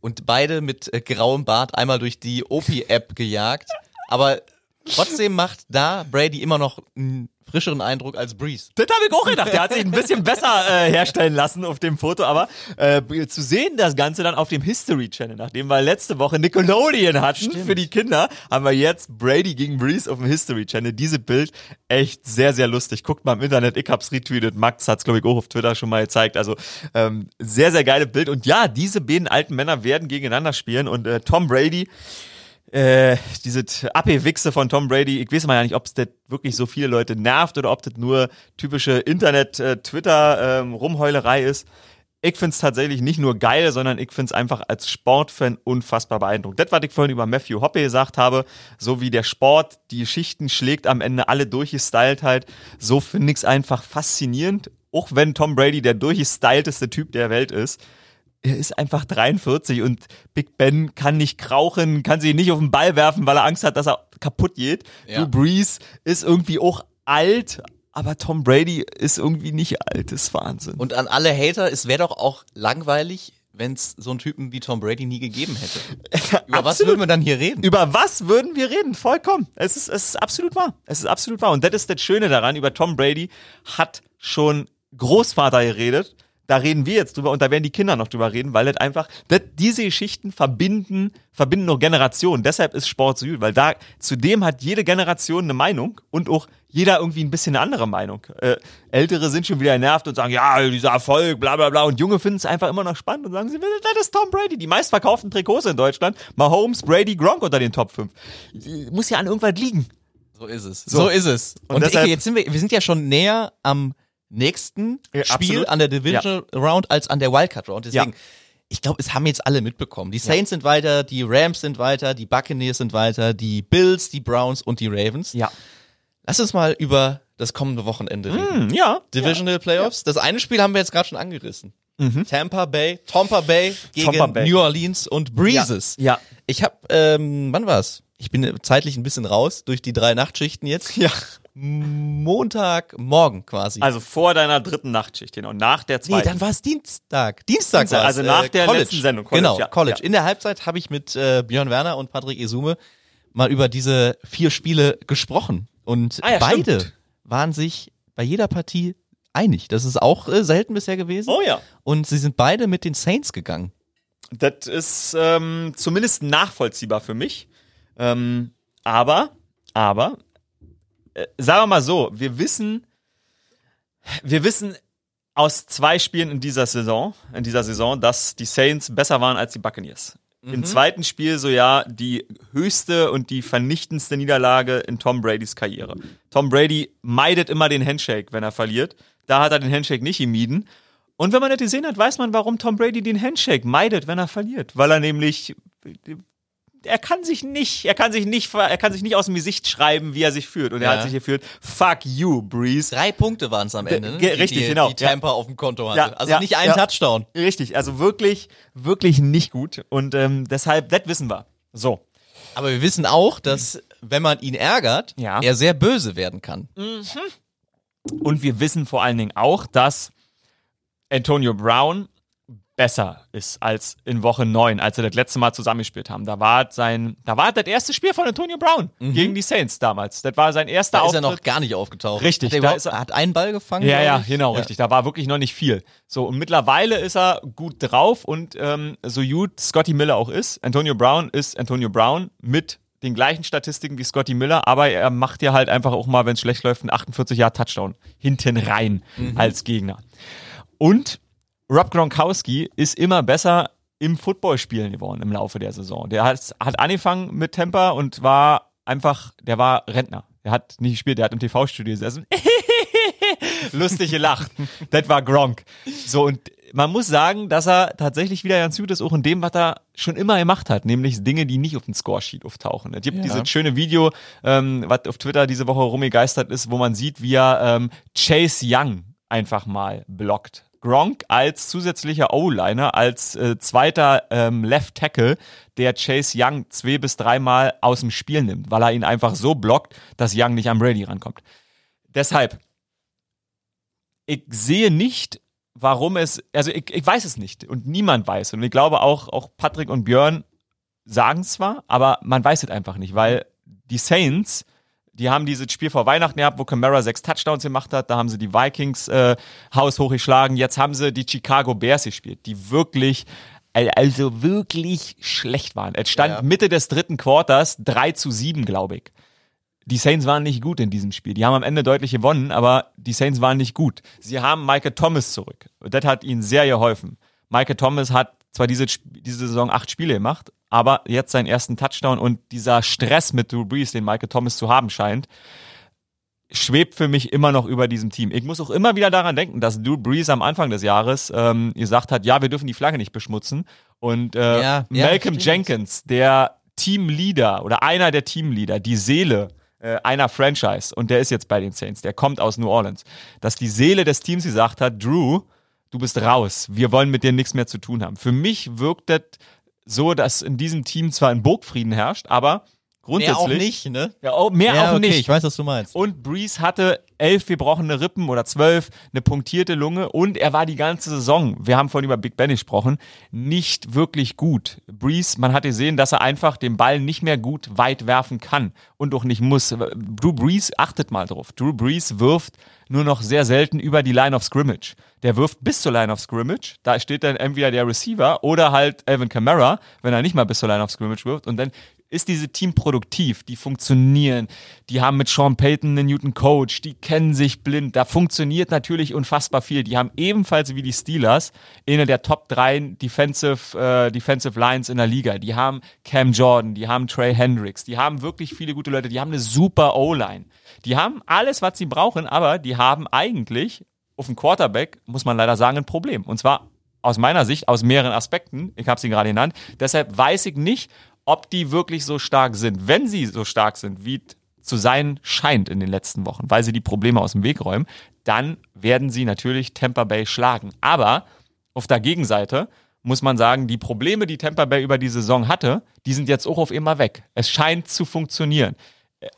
Und beide mit äh, grauem Bart einmal durch die OP-App gejagt. Aber trotzdem macht da Brady immer noch einen frischeren Eindruck als Brees. Das habe ich auch gedacht. Der hat sich ein bisschen besser äh, herstellen lassen auf dem Foto, aber äh, zu sehen das Ganze dann auf dem History Channel, nachdem wir letzte Woche Nickelodeon hatten für die Kinder, haben wir jetzt Brady gegen Breeze auf dem History Channel. Diese Bild echt sehr, sehr lustig. Guckt mal im Internet, ich hab's retweetet, Max hat's glaube ich auch auf Twitter schon mal gezeigt. Also ähm, sehr, sehr geile Bild. Und ja, diese beiden alten Männer werden gegeneinander spielen und äh, Tom Brady äh, diese Abgewichse von Tom Brady, ich weiß mal ja nicht, ob es das wirklich so viele Leute nervt oder ob das nur typische Internet-Twitter-Rumheulerei ist. Ich find's tatsächlich nicht nur geil, sondern ich find's einfach als Sportfan unfassbar beeindruckend. Das, was ich vorhin über Matthew Hoppe gesagt habe, so wie der Sport die Geschichten schlägt, am Ende alle durchgestylt halt, so finde ich's einfach faszinierend. Auch wenn Tom Brady der durchgestylteste Typ der Welt ist, er ist einfach 43 und Big Ben kann nicht krauchen, kann sich nicht auf den Ball werfen, weil er Angst hat, dass er kaputt geht. Ja. Drew Brees ist irgendwie auch alt, aber Tom Brady ist irgendwie nicht alt, das ist Wahnsinn. Und an alle Hater, es wäre doch auch langweilig, wenn es so einen Typen wie Tom Brady nie gegeben hätte. [laughs] Über was würden wir dann hier reden? Über was würden wir reden? Vollkommen. Es ist, es ist absolut wahr. Es ist absolut wahr. Und das ist das Schöne daran, über Tom Brady hat schon Großvater geredet. Da reden wir jetzt drüber und da werden die Kinder noch drüber reden, weil das einfach, das, diese Geschichten verbinden, verbinden noch Generationen. Deshalb ist Sport so gut, weil da, zudem hat jede Generation eine Meinung und auch jeder irgendwie ein bisschen eine andere Meinung. Äh, Ältere sind schon wieder genervt und sagen, ja, dieser Erfolg, bla bla bla. Und Junge finden es einfach immer noch spannend und sagen, sie, das ist Tom Brady. Die meistverkauften Trikots in Deutschland. Mahomes, Brady, Gronk unter den Top 5. Muss ja an irgendwas liegen. So ist es. So. So, ist es. Und Und, deshalb- Ike, jetzt sind wir, wir sind ja schon näher am nächsten Ja, Spiel absolut. an der Divisional Round als an der Wildcard Round. Deswegen, Ja. ich glaube, es haben jetzt alle mitbekommen. Die Saints sind weiter, die Rams sind weiter, die Buccaneers sind weiter, die Bills, die Browns und die Ravens. Ja. Lass uns mal über das kommende Wochenende reden. Hm, ja. Divisional Playoffs. Das eine Spiel haben wir jetzt gerade schon angerissen. Tampa Bay, Tampa Bay gegen Mhm. Tampa Bay. New Orleans und Breezes. Ja. Ich habe, ähm, wann war's? Ich bin zeitlich ein bisschen raus durch die drei Nachtschichten jetzt. Ja. Montagmorgen quasi. Also vor deiner dritten Nachtschicht, genau. Nach der nee, zweiten. dann war es Dienstag. Dienstag, Dienstag, war's, also nach der College. letzten Sendung, College, genau, ja, College. ja. In der Halbzeit habe ich mit äh, Björn Werner und Patrick Esume mal über diese vier Spiele gesprochen. Und Ah ja, beide stimmt. waren sich bei jeder Partie einig. Das ist auch äh, selten bisher gewesen. Oh ja. Und sie sind beide mit den Saints gegangen. Das ist ähm, zumindest nachvollziehbar für mich. Ähm, aber, aber, äh, sagen wir mal so, wir wissen, wir wissen aus zwei Spielen in dieser Saison, in dieser Saison, dass die Saints besser waren als die Buccaneers. Im zweiten Spiel so ja die höchste und die vernichtendste Niederlage in Tom Bradys Karriere. Tom Brady meidet immer den Handshake, wenn er verliert. Da hat er den Handshake nicht gemieden. Und wenn man das gesehen hat, weiß man, warum Tom Brady den Handshake meidet, wenn er verliert. Weil er nämlich, er kann sich nicht, er kann sich nicht, er kann sich nicht aus dem Gesicht schreiben, wie er sich fühlt. Und er Ja. hat sich gefühlt, fuck you, Breeze. Drei Punkte waren es am Ende, ne? Die, richtig, die, genau. Die Tampa auf dem Konto hatte. Ja, also ja, nicht ein ja. Touchdown. Richtig, also wirklich, wirklich nicht gut. Und ähm, deshalb, das wissen wir. So. Aber wir wissen auch, dass, wenn man ihn ärgert, Ja. er sehr böse werden kann. Und wir wissen vor allen Dingen auch, dass Antonio Brown besser ist als in Woche 9, als sie das letzte Mal zusammengespielt haben. Da war sein, da war das erste Spiel von Antonio Brown gegen die Saints damals. Das war sein erster Mhm. Da ist er noch gar nicht aufgetaucht. Richtig, Hat er, da ist er- hat einen Ball gefangen? Ja, ja, genau, richtig. Da war wirklich noch nicht viel. So, und mittlerweile ist er gut drauf und ähm, so gut Scotty Miller auch ist, Antonio Brown ist Antonio Brown mit den gleichen Statistiken wie Scotty Miller, aber er macht ja halt einfach auch mal, wenn es schlecht läuft, einen 48 Jahr Touchdown hinten rein als Gegner. Und Rob Gronkowski ist immer besser im Footballspielen geworden im Laufe der Saison. Der hat, hat angefangen mit Tampa und war einfach, der war Rentner. Der hat nicht gespielt, der hat im TV-Studio gesessen. [laughs] Lustig gelacht. Das war Gronk. So, und man muss sagen, dass er tatsächlich wieder ganz gut ist, auch in dem, was er schon immer gemacht hat, nämlich Dinge, die nicht auf dem Scoresheet auftauchen. Es gibt dieses schöne Video, ähm, was auf Twitter diese Woche rumgegeistert ist, wo man sieht, wie er ähm, Chase Young einfach mal blockt. Gronk als zusätzlicher O-Liner, als äh, zweiter ähm, Left Tackle, der Chase Young zwei bis dreimal aus dem Spiel nimmt, weil er ihn einfach so blockt, dass Young nicht an Brady rankommt. Deshalb, ich sehe nicht, warum es, also ich, ich weiß es nicht und niemand weiß. Und ich glaube auch, auch Patrick und Björn sagen zwar, aber man weiß es einfach nicht, weil die Saints, die haben dieses Spiel vor Weihnachten gehabt, wo Camara sechs Touchdowns gemacht hat. Da haben sie die Vikings äh, Haus hochgeschlagen. Jetzt haben sie die Chicago Bears gespielt, die wirklich, al- also wirklich schlecht waren. Es stand Ja. Mitte des dritten Quarters 3 zu 7, glaube ich. Die Saints waren nicht gut in diesem Spiel. Die haben am Ende deutlich gewonnen, aber die Saints waren nicht gut. Sie haben Michael Thomas zurück. Und Das hat ihnen sehr geholfen. Michael Thomas hat zwar diese, diese Saison acht Spiele gemacht, aber jetzt seinen ersten Touchdown und dieser Stress mit Drew Brees, den Michael Thomas zu haben scheint, schwebt für mich immer noch über diesem Team. Ich muss auch immer wieder daran denken, dass Drew Brees am Anfang des Jahres ähm, gesagt hat, ja, wir dürfen die Flagge nicht beschmutzen. Und äh, Ja, Malcolm. Jenkins, der Teamleader oder einer der Teamleader, die Seele äh, einer Franchise, und der ist jetzt bei den Saints, der kommt aus New Orleans, dass die Seele des Teams gesagt hat, Drew, du bist raus, wir wollen mit dir nichts mehr zu tun haben. Für mich wirkt das so, dass in diesem Team zwar ein Burgfrieden herrscht, aber grundsätzlich... Mehr auch nicht, ne? Ja, oh, mehr ja, auch okay, nicht. ich weiß, was du meinst. Und Breeze hatte elf gebrochene Rippen oder zwölf, eine punktierte Lunge und er war die ganze Saison, wir haben vorhin über Big Ben gesprochen, nicht wirklich gut. Breeze, man hat gesehen, dass er einfach den Ball nicht mehr gut weit werfen kann und auch nicht muss. Drew Breeze, achtet mal drauf, Drew Breeze wirft nur noch sehr selten über die Line of Scrimmage. Der wirft bis zur Line of Scrimmage, da steht dann entweder der Receiver oder halt Alvin Kamara, wenn er nicht mal bis zur Line of Scrimmage wirft und dann ist diese Team produktiv, die funktionieren, die haben mit Sean Payton einen Newton Coach, die kennen sich blind, da funktioniert natürlich unfassbar viel. Die haben ebenfalls wie die Steelers eine der Top 3 Defensive, äh, Defensive Lines in der Liga. Die haben Cam Jordan, die haben Trey Hendricks, die haben wirklich viele gute Leute, die haben eine super O-Line. Die haben alles, was sie brauchen, aber die haben eigentlich auf dem Quarterback, muss man leider sagen, ein Problem. Und zwar aus meiner Sicht, aus mehreren Aspekten, ich habe sie gerade genannt, deshalb weiß ich nicht, ob die wirklich so stark sind. Wenn sie so stark sind, wie zu sein scheint in den letzten Wochen, weil sie die Probleme aus dem Weg räumen, dann werden sie natürlich Tampa Bay schlagen. Aber auf der Gegenseite muss man sagen, die Probleme, die Tampa Bay über die Saison hatte, die sind jetzt auch auf immer weg. Es scheint zu funktionieren.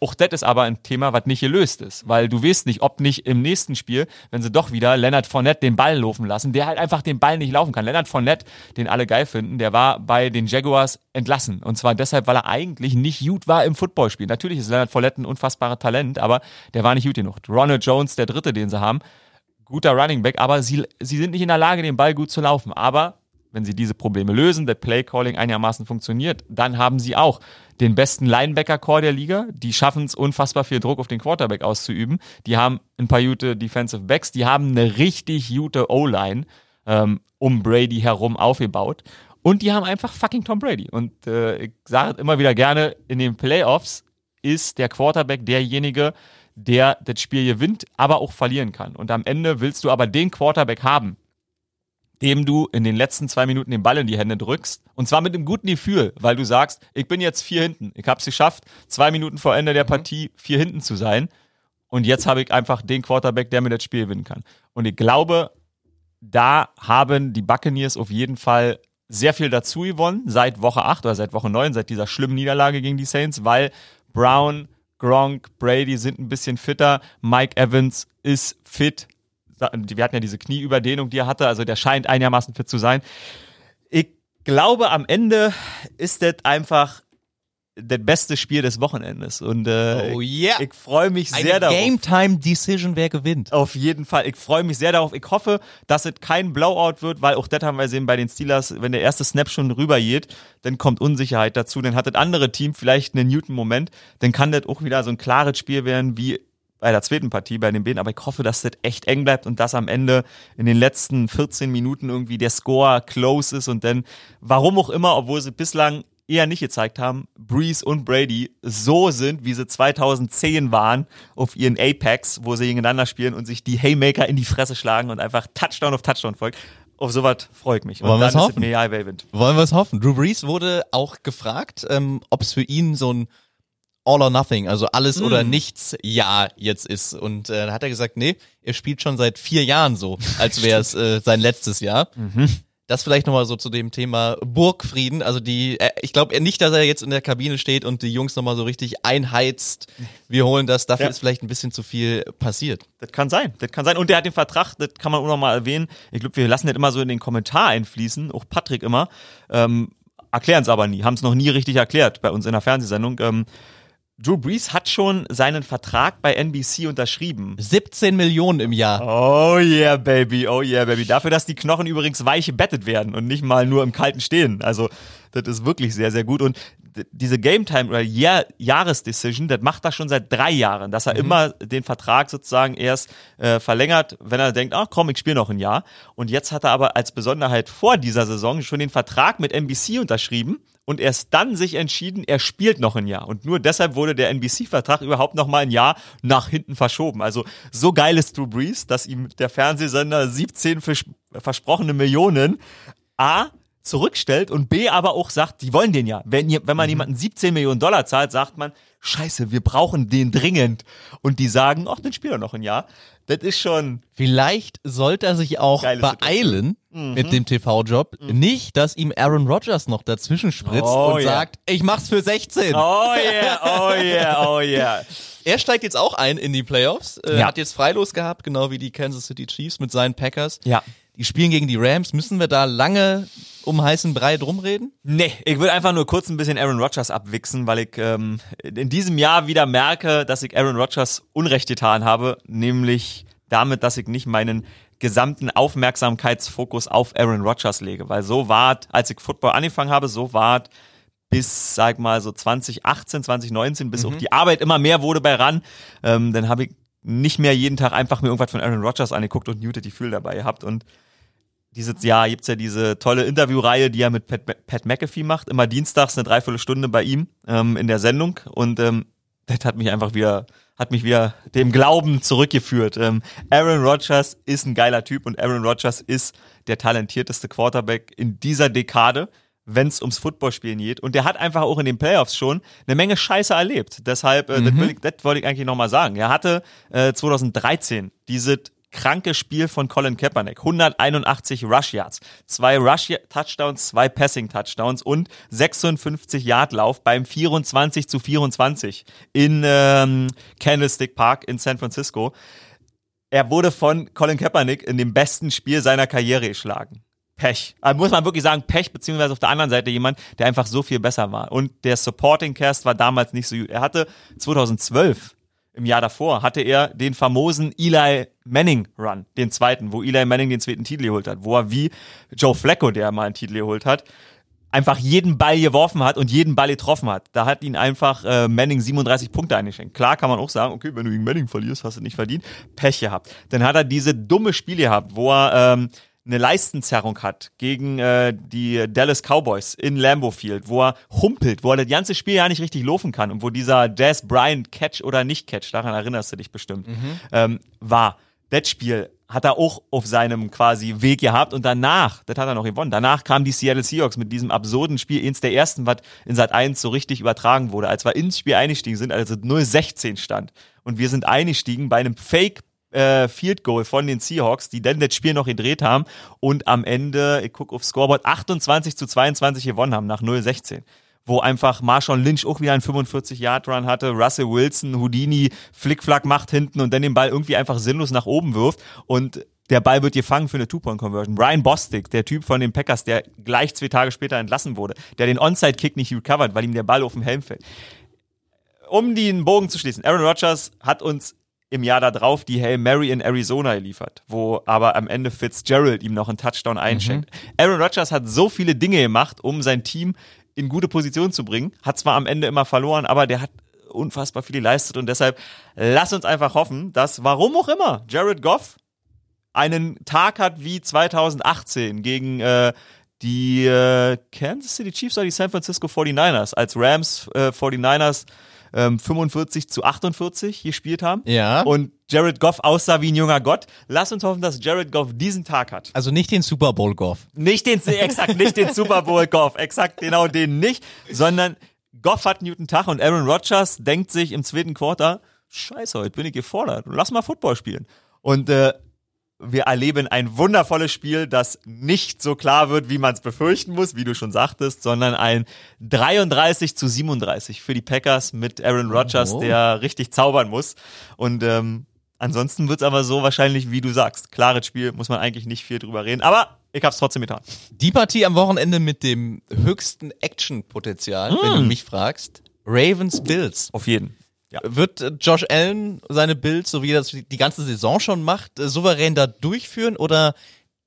Auch das ist aber ein Thema, was nicht gelöst ist, weil du weißt nicht, ob nicht im nächsten Spiel, wenn sie doch wieder Leonard Fournette den Ball laufen lassen, der halt einfach den Ball nicht laufen kann. Leonard Fournette, den alle geil finden, der war bei den Jaguars entlassen. Und zwar deshalb, weil er eigentlich nicht gut war im Footballspiel. Natürlich ist Leonard Fournette ein unfassbares Talent, aber der war nicht gut genug. Ronald Jones, der Dritte, den sie haben, guter Running Back, aber sie, sie sind nicht in der Lage, den Ball gut zu laufen. Aber wenn sie diese Probleme lösen, der Play Calling einigermaßen funktioniert, dann haben sie auch den besten Linebacker-Core der Liga. Die schaffen es, unfassbar viel Druck auf den Quarterback auszuüben. Die haben ein paar gute Defensive Backs. Die haben eine richtig gute O-Line ähm, um Brady herum aufgebaut. Und die haben einfach fucking Tom Brady. Und äh, ich sage immer wieder gerne, in den Playoffs ist der Quarterback derjenige, der das Spiel gewinnt, aber auch verlieren kann. Und am Ende willst du aber den Quarterback haben, dem du in den letzten zwei Minuten den Ball in die Hände drückst. Und zwar mit einem guten Gefühl, weil du sagst, ich bin jetzt vier hinten. Ich habe es geschafft, zwei Minuten vor Ende der Partie vier hinten zu sein. Und jetzt habe ich einfach den Quarterback, der mir das Spiel gewinnen kann. Und ich glaube, da haben die Buccaneers auf jeden Fall sehr viel dazu gewonnen, seit Woche 8 oder seit Woche 9, seit dieser schlimmen Niederlage gegen die Saints, weil Brown, Gronk, Brady sind ein bisschen fitter, Mike Evans ist fit, wir hatten ja diese Knieüberdehnung, die er hatte, also der scheint einigermaßen fit zu sein. Ich glaube, am Ende ist das einfach das beste Spiel des Wochenendes. Und äh, Oh yeah. ich freue mich sehr Eine darauf. Game Time Decision, wer gewinnt. Auf jeden Fall. Ich freue mich sehr darauf. Ich hoffe, dass es kein Blowout wird, weil auch das haben wir gesehen bei den Steelers, wenn der erste Snap schon rüber geht, dann kommt Unsicherheit dazu. Dann hat das andere Team vielleicht einen Newton-Moment. Dann kann das auch wieder so ein klares Spiel werden wie bei der zweiten Partie bei den Bäden. Aber ich hoffe, dass das echt eng bleibt und dass am Ende in den letzten 14 Minuten irgendwie der Score close ist und dann, warum auch immer, obwohl sie bislang eher nicht gezeigt haben, Breeze und Brady so sind, wie sie 2010 waren auf ihren Apex, wo sie gegeneinander spielen und sich die Haymaker in die Fresse schlagen und einfach Touchdown auf Touchdown folgt. Auf sowas freue ich mich. Und Wollen ist es hoffen? Wollen wir es hoffen? Drew Brees wurde auch gefragt, ähm, ob es für ihn so ein All or Nothing, also alles oder nichts Jahr jetzt ist. Und äh, hat er gesagt, nee, er spielt schon seit vier Jahren so, als [laughs] wäre es äh, sein letztes Jahr. Das vielleicht nochmal so zu dem Thema Burgfrieden. Also die, äh, ich glaube nicht, dass er jetzt in der Kabine steht und die Jungs nochmal so richtig einheizt. Wir holen das. Dafür Ja. ist vielleicht ein bisschen zu viel passiert. Das kann sein, das kann sein. Und der hat den Vertrag, das kann man auch noch mal erwähnen. Ich glaube, wir lassen das immer so in den Kommentar einfließen, auch Patrick immer. Ähm, erklären es aber nie, haben es noch nie richtig erklärt bei uns in der Fernsehsendung. Ähm, Drew Brees hat schon seinen Vertrag bei NBC unterschrieben. 17 Millionen im Jahr. Oh yeah, baby, oh yeah, baby. Dafür, dass die Knochen übrigens weich gebettet werden und nicht mal nur im Kalten stehen. Also, das ist wirklich sehr, sehr gut. Und diese Game Time oder Jahr Jahresdecision, das macht er schon seit drei Jahren, dass er immer den Vertrag sozusagen erst äh, verlängert, wenn er denkt, ach komm, ich spiele noch ein Jahr. Und jetzt hat er aber als Besonderheit vor dieser Saison schon den Vertrag mit NBC unterschrieben und erst dann sich entschieden, er spielt noch ein Jahr. Und nur deshalb wurde der NBC-Vertrag überhaupt noch mal ein Jahr nach hinten verschoben. Also so geil ist Drew Brees, dass ihm der Fernsehsender 17 vers versprochene Millionen A zurückstellt und B aber auch sagt, die wollen den ja. Wenn, ihr, wenn man jemanden 17 Millionen Dollar zahlt, sagt man, scheiße, wir brauchen den dringend. Und die sagen, ach, den spielt er noch ein Jahr. Das ist schon, Vielleicht sollte er sich auch Geile mit dem TV-Job. Nicht, dass ihm Aaron Rodgers noch dazwischen spritzt Oh, und ja. sagt, ich mach's für 16. oh yeah, oh yeah, oh yeah. [laughs] Er steigt jetzt auch ein in die Playoffs. Äh, Ja. Hat jetzt Freilos gehabt, genau wie die Kansas City Chiefs mit seinen Packers. Ja. Die spielen gegen die Rams. Müssen wir da lange um heißen Brei drum reden? Nee, ich will einfach nur kurz ein bisschen Aaron Rodgers abwichsen, weil ich ähm, in diesem Jahr wieder merke, dass ich Aaron Rodgers Unrecht getan habe, nämlich damit, dass ich nicht meinen gesamten Aufmerksamkeitsfokus auf Aaron Rodgers lege, weil so war als ich Football angefangen habe, so war bis, sag mal, so 2018, 2019, bis auch die Arbeit immer mehr wurde bei RAN, ähm, dann habe ich nicht mehr jeden Tag einfach mir irgendwas von Aaron Rodgers angeguckt und Newt die Gefühl dabei gehabt und dieses Jahr gibt's ja diese tolle Interviewreihe, die er mit Pat, Pat McAfee macht. Immer dienstags eine Dreiviertelstunde bei ihm ähm, in der Sendung. Und ähm, das hat mich einfach wieder, hat mich wieder dem Glauben zurückgeführt. Ähm, Aaron Rodgers ist ein geiler Typ und Aaron Rodgers ist der talentierteste Quarterback in dieser Dekade, wenn es ums Footballspielen geht. Und der hat einfach auch in den Playoffs schon eine Menge Scheiße erlebt. Deshalb, äh, das, will ich, das wollte ich eigentlich nochmal sagen. Er hatte äh, 2013 diese kranke Spiel von Colin Kaepernick. 181 Rush Yards, zwei Rush Touchdowns, zwei Passing Touchdowns und 56 Yard Lauf beim 24 zu 24 in ähm, Candlestick Park in San Francisco. Er wurde von Colin Kaepernick in dem besten Spiel seiner Karriere geschlagen. Pech. Also muss man wirklich sagen, Pech, beziehungsweise auf der anderen Seite jemand, der einfach so viel besser war. Und der Supporting Cast war damals nicht so gut. Er hatte 2012 im Jahr davor hatte er den famosen Eli Manning Run, den zweiten, wo Eli Manning den zweiten Titel geholt hat, wo er wie Joe Flacco, der mal einen Titel geholt hat, einfach jeden Ball geworfen hat und jeden Ball getroffen hat. Da hat ihn einfach äh, Manning 37 Punkte eingeschenkt. Klar kann man auch sagen, okay, wenn du gegen Manning verlierst, hast du nicht verdient. Pech gehabt. Dann hat er diese dumme Spiele gehabt, wo er ähm, eine Leistenzerrung hat gegen äh, die Dallas Cowboys in Lambeau Field, wo er humpelt, wo er das ganze Spiel ja nicht richtig laufen kann und wo dieser Jazz Bryant Catch oder nicht Catch, daran erinnerst du dich bestimmt, ähm, war. Das Spiel hat er auch auf seinem quasi Weg gehabt und danach, das hat er noch gewonnen, danach kamen die Seattle Seahawks mit diesem absurden Spiel, eins der ersten, was in Sat 1 so richtig übertragen wurde, als wir ins Spiel eingestiegen sind, als es 0-16 stand und wir sind eingestiegen bei einem Fake äh, Field Goal von den Seahawks, die dann das Spiel noch gedreht haben und am Ende, ich gucke auf Scoreboard, 28 zu 22 gewonnen haben nach 0-16 wo einfach Marshawn Lynch auch wieder einen 45-Yard-Run hatte, Russell Wilson, Houdini, Flickflack macht hinten und dann den Ball irgendwie einfach sinnlos nach oben wirft und der Ball wird gefangen für eine Two-Point-Conversion. Brian Bostic, der Typ von den Packers, der gleich zwei Tage später entlassen wurde, der den Onside-Kick nicht recovered, weil ihm der Ball auf dem Helm fällt. Um den Bogen zu schließen, Aaron Rodgers hat uns im Jahr darauf die Hail Mary in Arizona geliefert, wo aber am Ende Fitzgerald ihm noch einen Touchdown einschenkt. Aaron Rodgers hat so viele Dinge gemacht, um sein Team in gute Position zu bringen. Hat zwar am Ende immer verloren, aber der hat unfassbar viel geleistet und deshalb lass uns einfach hoffen, dass warum auch immer Jared Goff einen Tag hat wie 2018 gegen äh, die äh, Kansas City Chiefs oder die San Francisco 49ers, als Rams äh, 49ers ähm, 45 zu 48 gespielt haben. Ja. Und Jared Goff aussah wie ein junger Gott. Lass uns hoffen, dass Jared Goff diesen Tag hat. Also nicht den Super Bowl Golf. Nicht den, exakt, nicht den Super Bowl Goff, exakt genau den nicht, sondern Goff hat einen guten Tag und Aaron Rodgers denkt sich im zweiten Quarter, scheiße, heute bin ich gefordert, lass mal Football spielen. Und äh, wir erleben ein wundervolles Spiel, das nicht so klar wird, wie man es befürchten muss, wie du schon sagtest, sondern ein 33 zu 37 für die Packers mit Aaron Rodgers, Oh. der richtig zaubern muss. Und ähm, ansonsten wird's aber so wahrscheinlich, wie du sagst. Klares Spiel, muss man eigentlich nicht viel drüber reden. Aber ich hab's trotzdem getan. Die Partie am Wochenende mit dem höchsten Action-Potenzial, wenn Hm. du mich fragst. Ravens Bills. Auf jeden. Ja. Wird äh, Josh Allen seine Bills, so wie er das die ganze Saison schon macht, äh, souverän da durchführen oder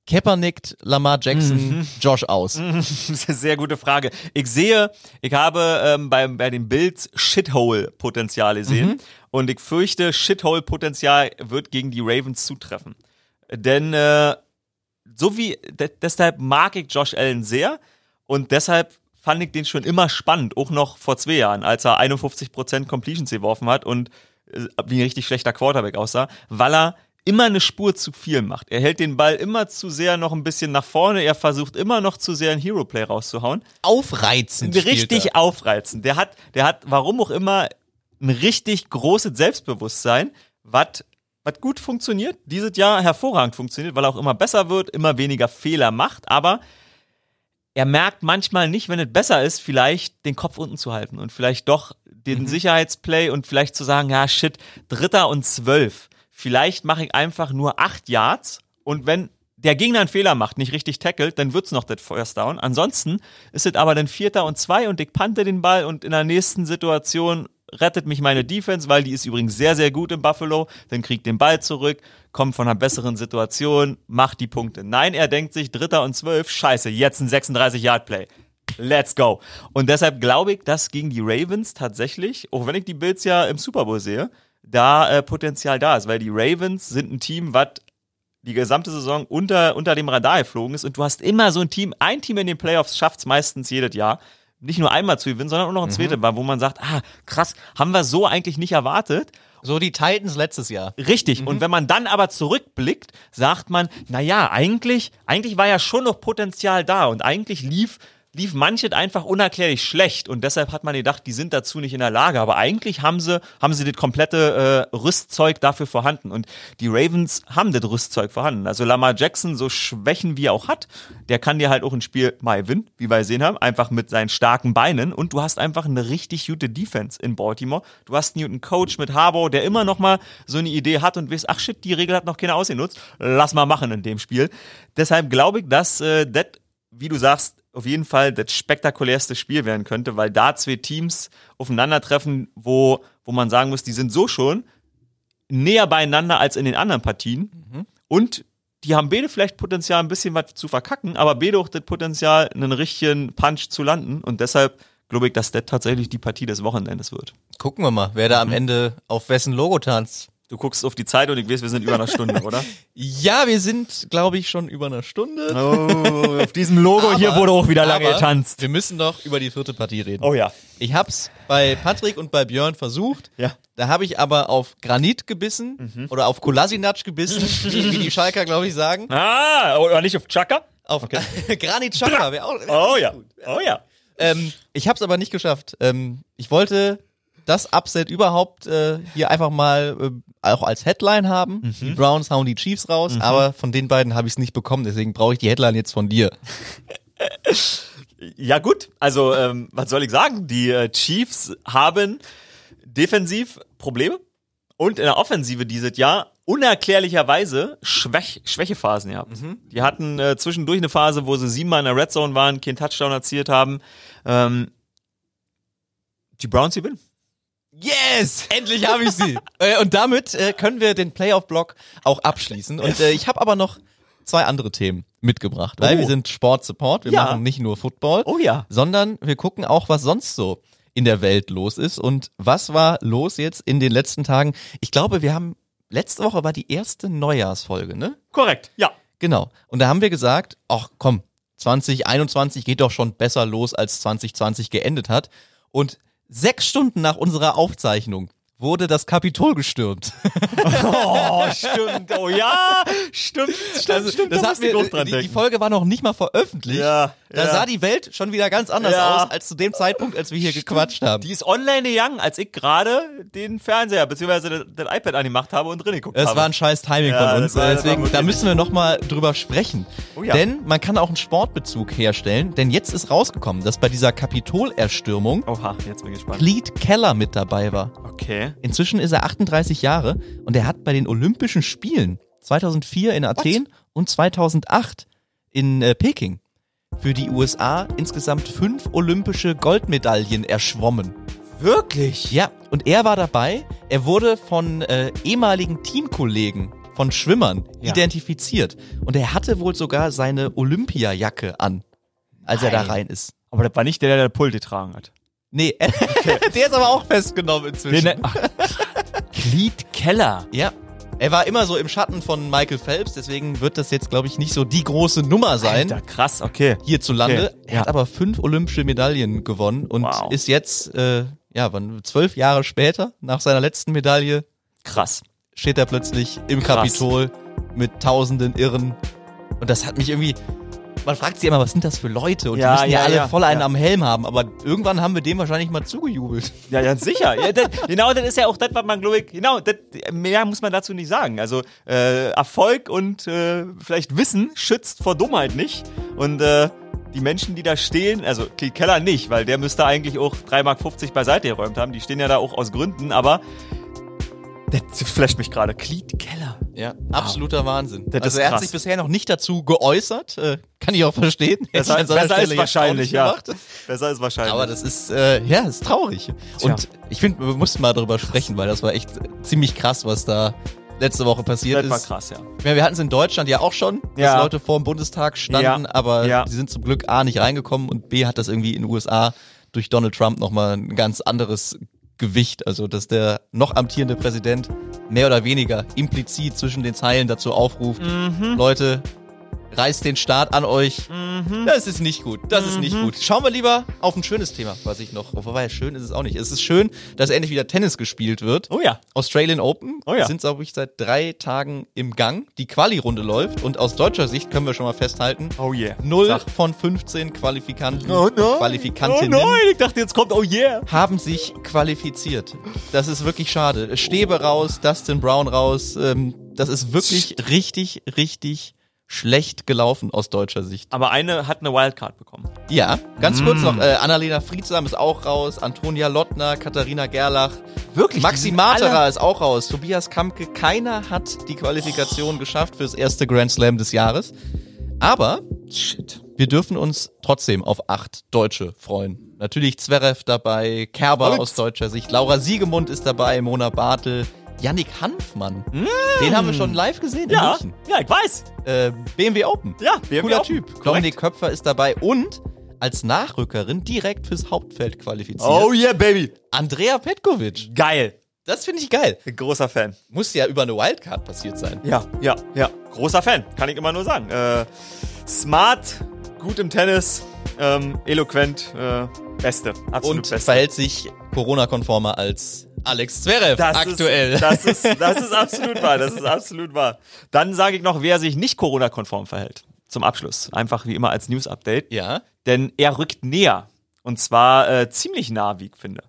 Kaepernick, Lamar Jackson, [laughs] Josh aus? Sehr gute Frage. Ich sehe, ich habe ähm, bei, bei den Bills Shithole-Potenzial gesehen und ich fürchte, Shithole-Potenzial wird gegen die Ravens zutreffen. Denn äh, so wie, de deshalb mag ich Josh Allen sehr und deshalb fand ich den schon immer spannend, auch noch vor zwei Jahren, als er 51% Completions geworfen hat und äh, wie ein richtig schlechter Quarterback aussah, weil er immer eine Spur zu viel macht. Er hält den Ball immer zu sehr noch ein bisschen nach vorne, er versucht immer noch zu sehr ein Hero-Play rauszuhauen. Aufreizend. Richtig aufreizend. Der hat, der hat, warum auch immer, ein richtig großes Selbstbewusstsein, was was gut funktioniert, dieses Jahr hervorragend funktioniert, weil er auch immer besser wird, immer weniger Fehler macht, aber er merkt manchmal nicht, wenn es besser ist, vielleicht den Kopf unten zu halten und vielleicht doch den Sicherheitsplay und vielleicht zu sagen, ja shit, Dritter und Zwölf, vielleicht mache ich einfach nur acht Yards und wenn der Gegner einen Fehler macht, nicht richtig tackelt, dann wird's noch das First Down. Ansonsten ist es aber dann Vierter und Zwei und ich pante den Ball und in der nächsten Situation rettet mich meine Defense, weil die ist übrigens sehr, sehr gut in Buffalo. Dann kriegt den Ball zurück, kommt von einer besseren Situation, macht die Punkte. Nein, er denkt sich, Dritter und Zwölf, scheiße, jetzt ein 36-Yard-Play. Let's go. Und deshalb glaube ich, dass gegen die Ravens tatsächlich, auch wenn ich die Bills ja im Super Bowl sehe, da äh, Potenzial da ist, weil die Ravens sind ein Team, was die gesamte Saison unter, unter dem Radar geflogen ist und du hast immer so ein Team, ein Team in den Playoffs schafft's meistens jedes Jahr, nicht nur einmal zu gewinnen, sondern auch noch ein zweites Mal, wo man sagt, ah, krass, haben wir so eigentlich nicht erwartet. So die Titans letztes Jahr. Richtig. Und wenn man dann aber zurückblickt, sagt man, na ja, eigentlich, eigentlich war ja schon noch Potenzial da und eigentlich lief lief manches einfach unerklärlich schlecht und deshalb hat man gedacht, die sind dazu nicht in der Lage. Aber eigentlich haben sie, haben sie das komplette äh, Rüstzeug dafür vorhanden. Und die Ravens haben das Rüstzeug vorhanden. Also Lamar Jackson, so Schwächen wie er auch hat, der kann dir halt auch ein Spiel mal gewinnen, wie wir gesehen haben, einfach mit seinen starken Beinen. Und du hast einfach eine richtig gute Defense in Baltimore. Du hast einen guten Coach mit Harbour, der immer noch mal so eine Idee hat und weißt, ach shit, die Regel hat noch keiner ausgenutzt. Lass mal machen in dem Spiel. Deshalb glaube ich, dass äh, das, wie du sagst, auf jeden Fall das spektakulärste Spiel werden könnte, weil da zwei Teams aufeinandertreffen, wo, wo man sagen muss, die sind so schon näher beieinander als in den anderen Partien. Und die haben beide vielleicht Potenzial, ein bisschen was zu verkacken, aber beide auch das Potenzial, einen richtigen Punch zu landen. Und deshalb glaube ich, dass das tatsächlich die Partie des Wochenendes wird. Gucken wir mal, wer da am Ende auf wessen Logo tanzt. Du guckst auf die Zeit und ich weiß, wir sind über einer Stunde, [laughs] oder? Ja, wir sind, glaube ich, schon über einer Stunde. Oh, auf diesem Logo hier wurde auch wieder lange aber getanzt. Wir müssen noch über die vierte Partie reden. Oh ja. Ich hab's bei Patrick und bei Björn versucht. Ja. Da habe ich aber auf Granit gebissen oder auf Kolasinac gebissen, [laughs] wie die Schalker, glaube ich, sagen. Ah, oder nicht auf Chaka? Auf [laughs] Granit Chaka wäre auch. Oh ja. Oh ja. Ähm, ich habe es aber nicht geschafft. Ähm, ich wollte das Upset überhaupt äh, hier einfach mal äh, auch als Headline haben. Mhm. Die Browns hauen die Chiefs raus, aber von den beiden habe ich es nicht bekommen. Deswegen brauche ich die Headline jetzt von dir. Ja gut, also ähm, was soll ich sagen? Die äh, Chiefs haben defensiv Probleme und in der Offensive dieses Jahr unerklärlicherweise Schwäch Schwächephasen gehabt. Die hatten äh, zwischendurch eine Phase, wo sie siebenmal in der Red Zone waren, keinen Touchdown erzielt haben. Ähm, die Browns gewinnen. Yes! Endlich habe ich sie. [laughs] äh, und damit äh, können wir den Playoff-Block auch abschließen. Und äh, ich habe aber noch zwei andere Themen mitgebracht, weil Oh. wir sind Sport-Support. Wir Ja. machen nicht nur Football, Oh ja. sondern wir gucken auch, was sonst so in der Welt los ist. Und was war los jetzt in den letzten Tagen? Ich glaube, wir haben, letzte Woche war die erste Neujahrsfolge, ne? Korrekt, ja. Genau. Und da haben wir gesagt, ach komm, 2021 geht doch schon besser los, als 2020 geendet hat. Und sechs Stunden nach unserer Aufzeichnung wurde das Kapitol gestürmt. Oh, stimmt. Oh ja, stimmt, stimmt, stimmt. das da hat mir, auch dran die, die denken. Folge war noch nicht mal veröffentlicht. Ja, da ja. sah die Welt schon wieder ganz anders Ja. aus als zu dem Zeitpunkt, als wir hier gequatscht haben. Die ist online gegangen, als ich gerade den Fernseher bzw. das, iPad angemacht habe und drin geguckt Es habe. war ein scheiß Timing Ja, von uns, war- äh, deswegen, da müssen wir nochmal drüber sprechen. Oh ja. Denn man kann auch einen Sportbezug herstellen, denn jetzt ist rausgekommen, dass bei dieser Kapitolerstürmung Oha, jetzt bin ich gespannt. Cleet Keller mit dabei war. Okay. Inzwischen ist er 38 Jahre und er hat bei den Olympischen Spielen 2004 in Athen und 2008 in äh, Peking für die USA insgesamt fünf olympische Goldmedaillen erschwommen. Wirklich? Ja, und er war dabei. Er wurde von äh, ehemaligen Teamkollegen von Schwimmern Ja. identifiziert und er hatte wohl sogar seine Olympiajacke an, als er da Nein. rein ist. Aber das war nicht der, der das Pult getragen hat. Nee, [laughs] der ist aber auch festgenommen inzwischen. Den, ach, Cleet Keller. Ja. Er war immer so im Schatten von Michael Phelps, deswegen wird das jetzt, glaube ich, nicht so die große Nummer sein Alter, krass, okay. hierzulande. Okay, Er ja. hat aber fünf olympische Medaillen gewonnen und Wow. ist jetzt, äh, ja, wann, zwölf Jahre später, nach seiner letzten Medaille, Krass. steht er plötzlich im Krass. Kapitol mit tausenden Irren. Und das hat mich irgendwie. Man fragt sich immer, was sind das für Leute? Und Ja, die müssen ja, ja, alle ja, voll einen am Helm haben. Aber irgendwann haben wir dem wahrscheinlich mal zugejubelt. Ja, ganz sicher. Das, genau, das ist ja auch das, was man, glaube ich, genau, das, mehr muss man dazu nicht sagen. Also äh, Erfolg und äh, vielleicht Wissen schützt vor Dummheit nicht. Und äh, die Menschen, die da stehen, also Cleet Keller nicht, weil der müsste eigentlich auch 3,50 Mark beiseite geräumt haben. Die stehen ja da auch aus Gründen, aber das flasht mich gerade. Cleet Keller. Ja, absoluter Wahnsinn. Das also er hat sich bisher noch nicht dazu geäußert. Äh, kann ich auch verstehen. [laughs] Besser, [laughs] an besser Stelle ist wahrscheinlich, ja. gemacht. Besser ist wahrscheinlich. Aber das ist, äh, ja, ist traurig. Und ich finde, wir mussten mal darüber sprechen, weil das war echt ziemlich krass, was da letzte Woche passiert das war ist. krass, ja. Meine, wir hatten es in Deutschland ja auch schon, Ja. dass Leute vor dem Bundestag standen, Ja. aber Ja. die sind zum Glück A nicht reingekommen und B hat das irgendwie in den USA durch Donald Trump nochmal ein ganz anderes Gewicht. Also, dass der noch amtierende Präsident mehr oder weniger implizit zwischen den Zeilen dazu aufruft, Mhm. Leute, reißt den Staat an euch. Das ist nicht gut. Das ist Mhm. nicht gut. Schauen wir lieber auf ein schönes Thema, was ich noch. Wobei, schön ist es auch nicht. Es ist schön, dass endlich wieder Tennis gespielt wird. Oh ja. Australian Open Oh ja. sind, glaube ich, seit drei Tagen im Gang. Die Quali-Runde läuft und aus deutscher Sicht können wir schon mal festhalten, Oh yeah. null Sag. von 15 Qualifikanten, Oh nein. Qualifikantinnen Oh nein, ich dachte, jetzt kommt Oh yeah. haben sich qualifiziert. Das ist wirklich schade. Stäbe raus, Dustin Brown raus. Ähm, das ist wirklich richtig, richtig schlecht gelaufen aus deutscher Sicht. Aber eine hat eine Wildcard bekommen. Ja, ganz Mm. kurz noch, äh, Annalena Friedsam ist auch raus, Antonia Lottner, Katharina Gerlach. Wirklich? Maxi Materer alle- ist auch raus, Tobias Kampke. Keiner hat die Qualifikation geschafft fürs erste Grand Slam des Jahres. Aber Shit. wir dürfen uns trotzdem auf acht Deutsche freuen. Natürlich Zverev dabei, Kerber Und- aus deutscher Sicht, Laura Siegemund ist dabei, Mona Bartel, Yannick Hanfmann. Den haben wir schon live gesehen in Ja, München. ja, ich weiß. Äh, BMW Open. Ja, BMW Cooler Open. Typ. Dominik Köpfer ist dabei und als Nachrückerin direkt fürs Hauptfeld qualifiziert. Oh yeah, Baby. Andrea Petkovic. Geil. Das finde ich geil. Großer Fan. Muss ja über eine Wildcard passiert sein. Ja, ja, ja. Großer Fan, kann ich immer nur sagen. Äh, smart, gut im Tennis, ähm, eloquent, äh, beste. Absolut Und beste. verhält sich Corona-konformer als Alex Zverev Das aktuell. Ist, das, ist, [laughs] das ist absolut wahr. Das ist absolut wahr. Dann sage ich noch, wer sich nicht Corona-konform verhält. Zum Abschluss. Einfach wie immer als News-Update. ja. Denn er rückt näher. Und zwar äh, ziemlich nah, wie ich finde.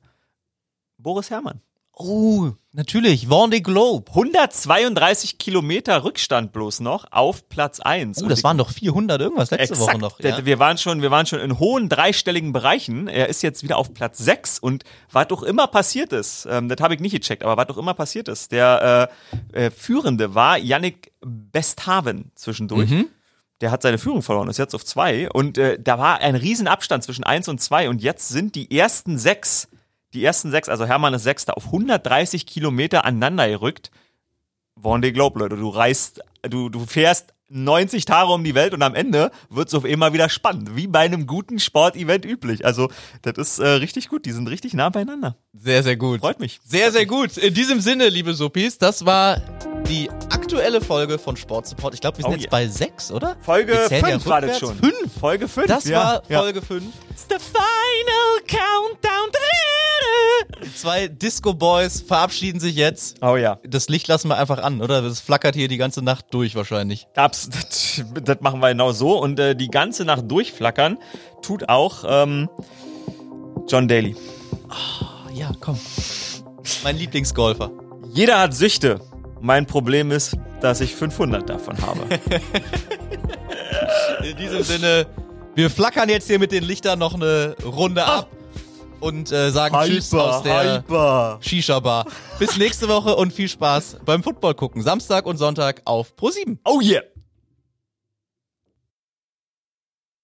Boris Herrmann. Oh, natürlich. Vendée Globe. 132 Kilometer Rückstand bloß noch auf Platz 1. Oh, das waren doch 400 irgendwas letzte Exakt. Woche noch. Ja? Wir waren schon, wir waren schon in hohen dreistelligen Bereichen. Er ist jetzt wieder auf Platz 6 und was doch immer passiert ist, ähm, das habe ich nicht gecheckt, aber was doch immer passiert ist, der äh, äh, Führende war Yannick Besthaven zwischendurch. Mhm. Der hat seine Führung verloren, ist jetzt auf 2 und äh, da war ein Riesenabstand zwischen 1 und 2 und jetzt sind die ersten sechs, die ersten sechs, also Hermann ist Sechster, auf 130 Kilometer aneinander gerückt. Vendée Globe, Leute. Du reist, du, du fährst 90 Tage um die Welt und am Ende wird's auf immer wieder spannend. Wie bei einem guten Sportevent üblich. Also, das ist äh, richtig gut. Die sind richtig nah beieinander. Sehr, sehr gut. Freut mich. Sehr, sehr gut. In diesem Sinne, liebe Suppis, das war die aktuelle Folge von Sport Support. Ich glaube, wir sind Oh jetzt yeah. bei sechs, oder? Folge ja 5 war das schon. Fünf. Folge 5. Das ja, war ja. Folge 5. It's the final countdown. Die zwei Disco Boys verabschieden sich jetzt. Oh ja. Das Licht lassen wir einfach an, oder? Das flackert hier die ganze Nacht durch wahrscheinlich. Abs das, das machen wir genau so. Und äh, die ganze Nacht durchflackern tut auch ähm, John Daly. Ja, komm. Mein Lieblingsgolfer. Jeder hat Süchte. Mein Problem ist, dass ich 500 davon habe. [laughs] In diesem Sinne, wir flackern jetzt hier mit den Lichtern noch eine Runde ab und äh, sagen Tschüss aus der hyper. Shisha-Bar. Bis nächste Woche und viel Spaß beim Football gucken. Samstag und Sonntag auf Pro7. Oh yeah.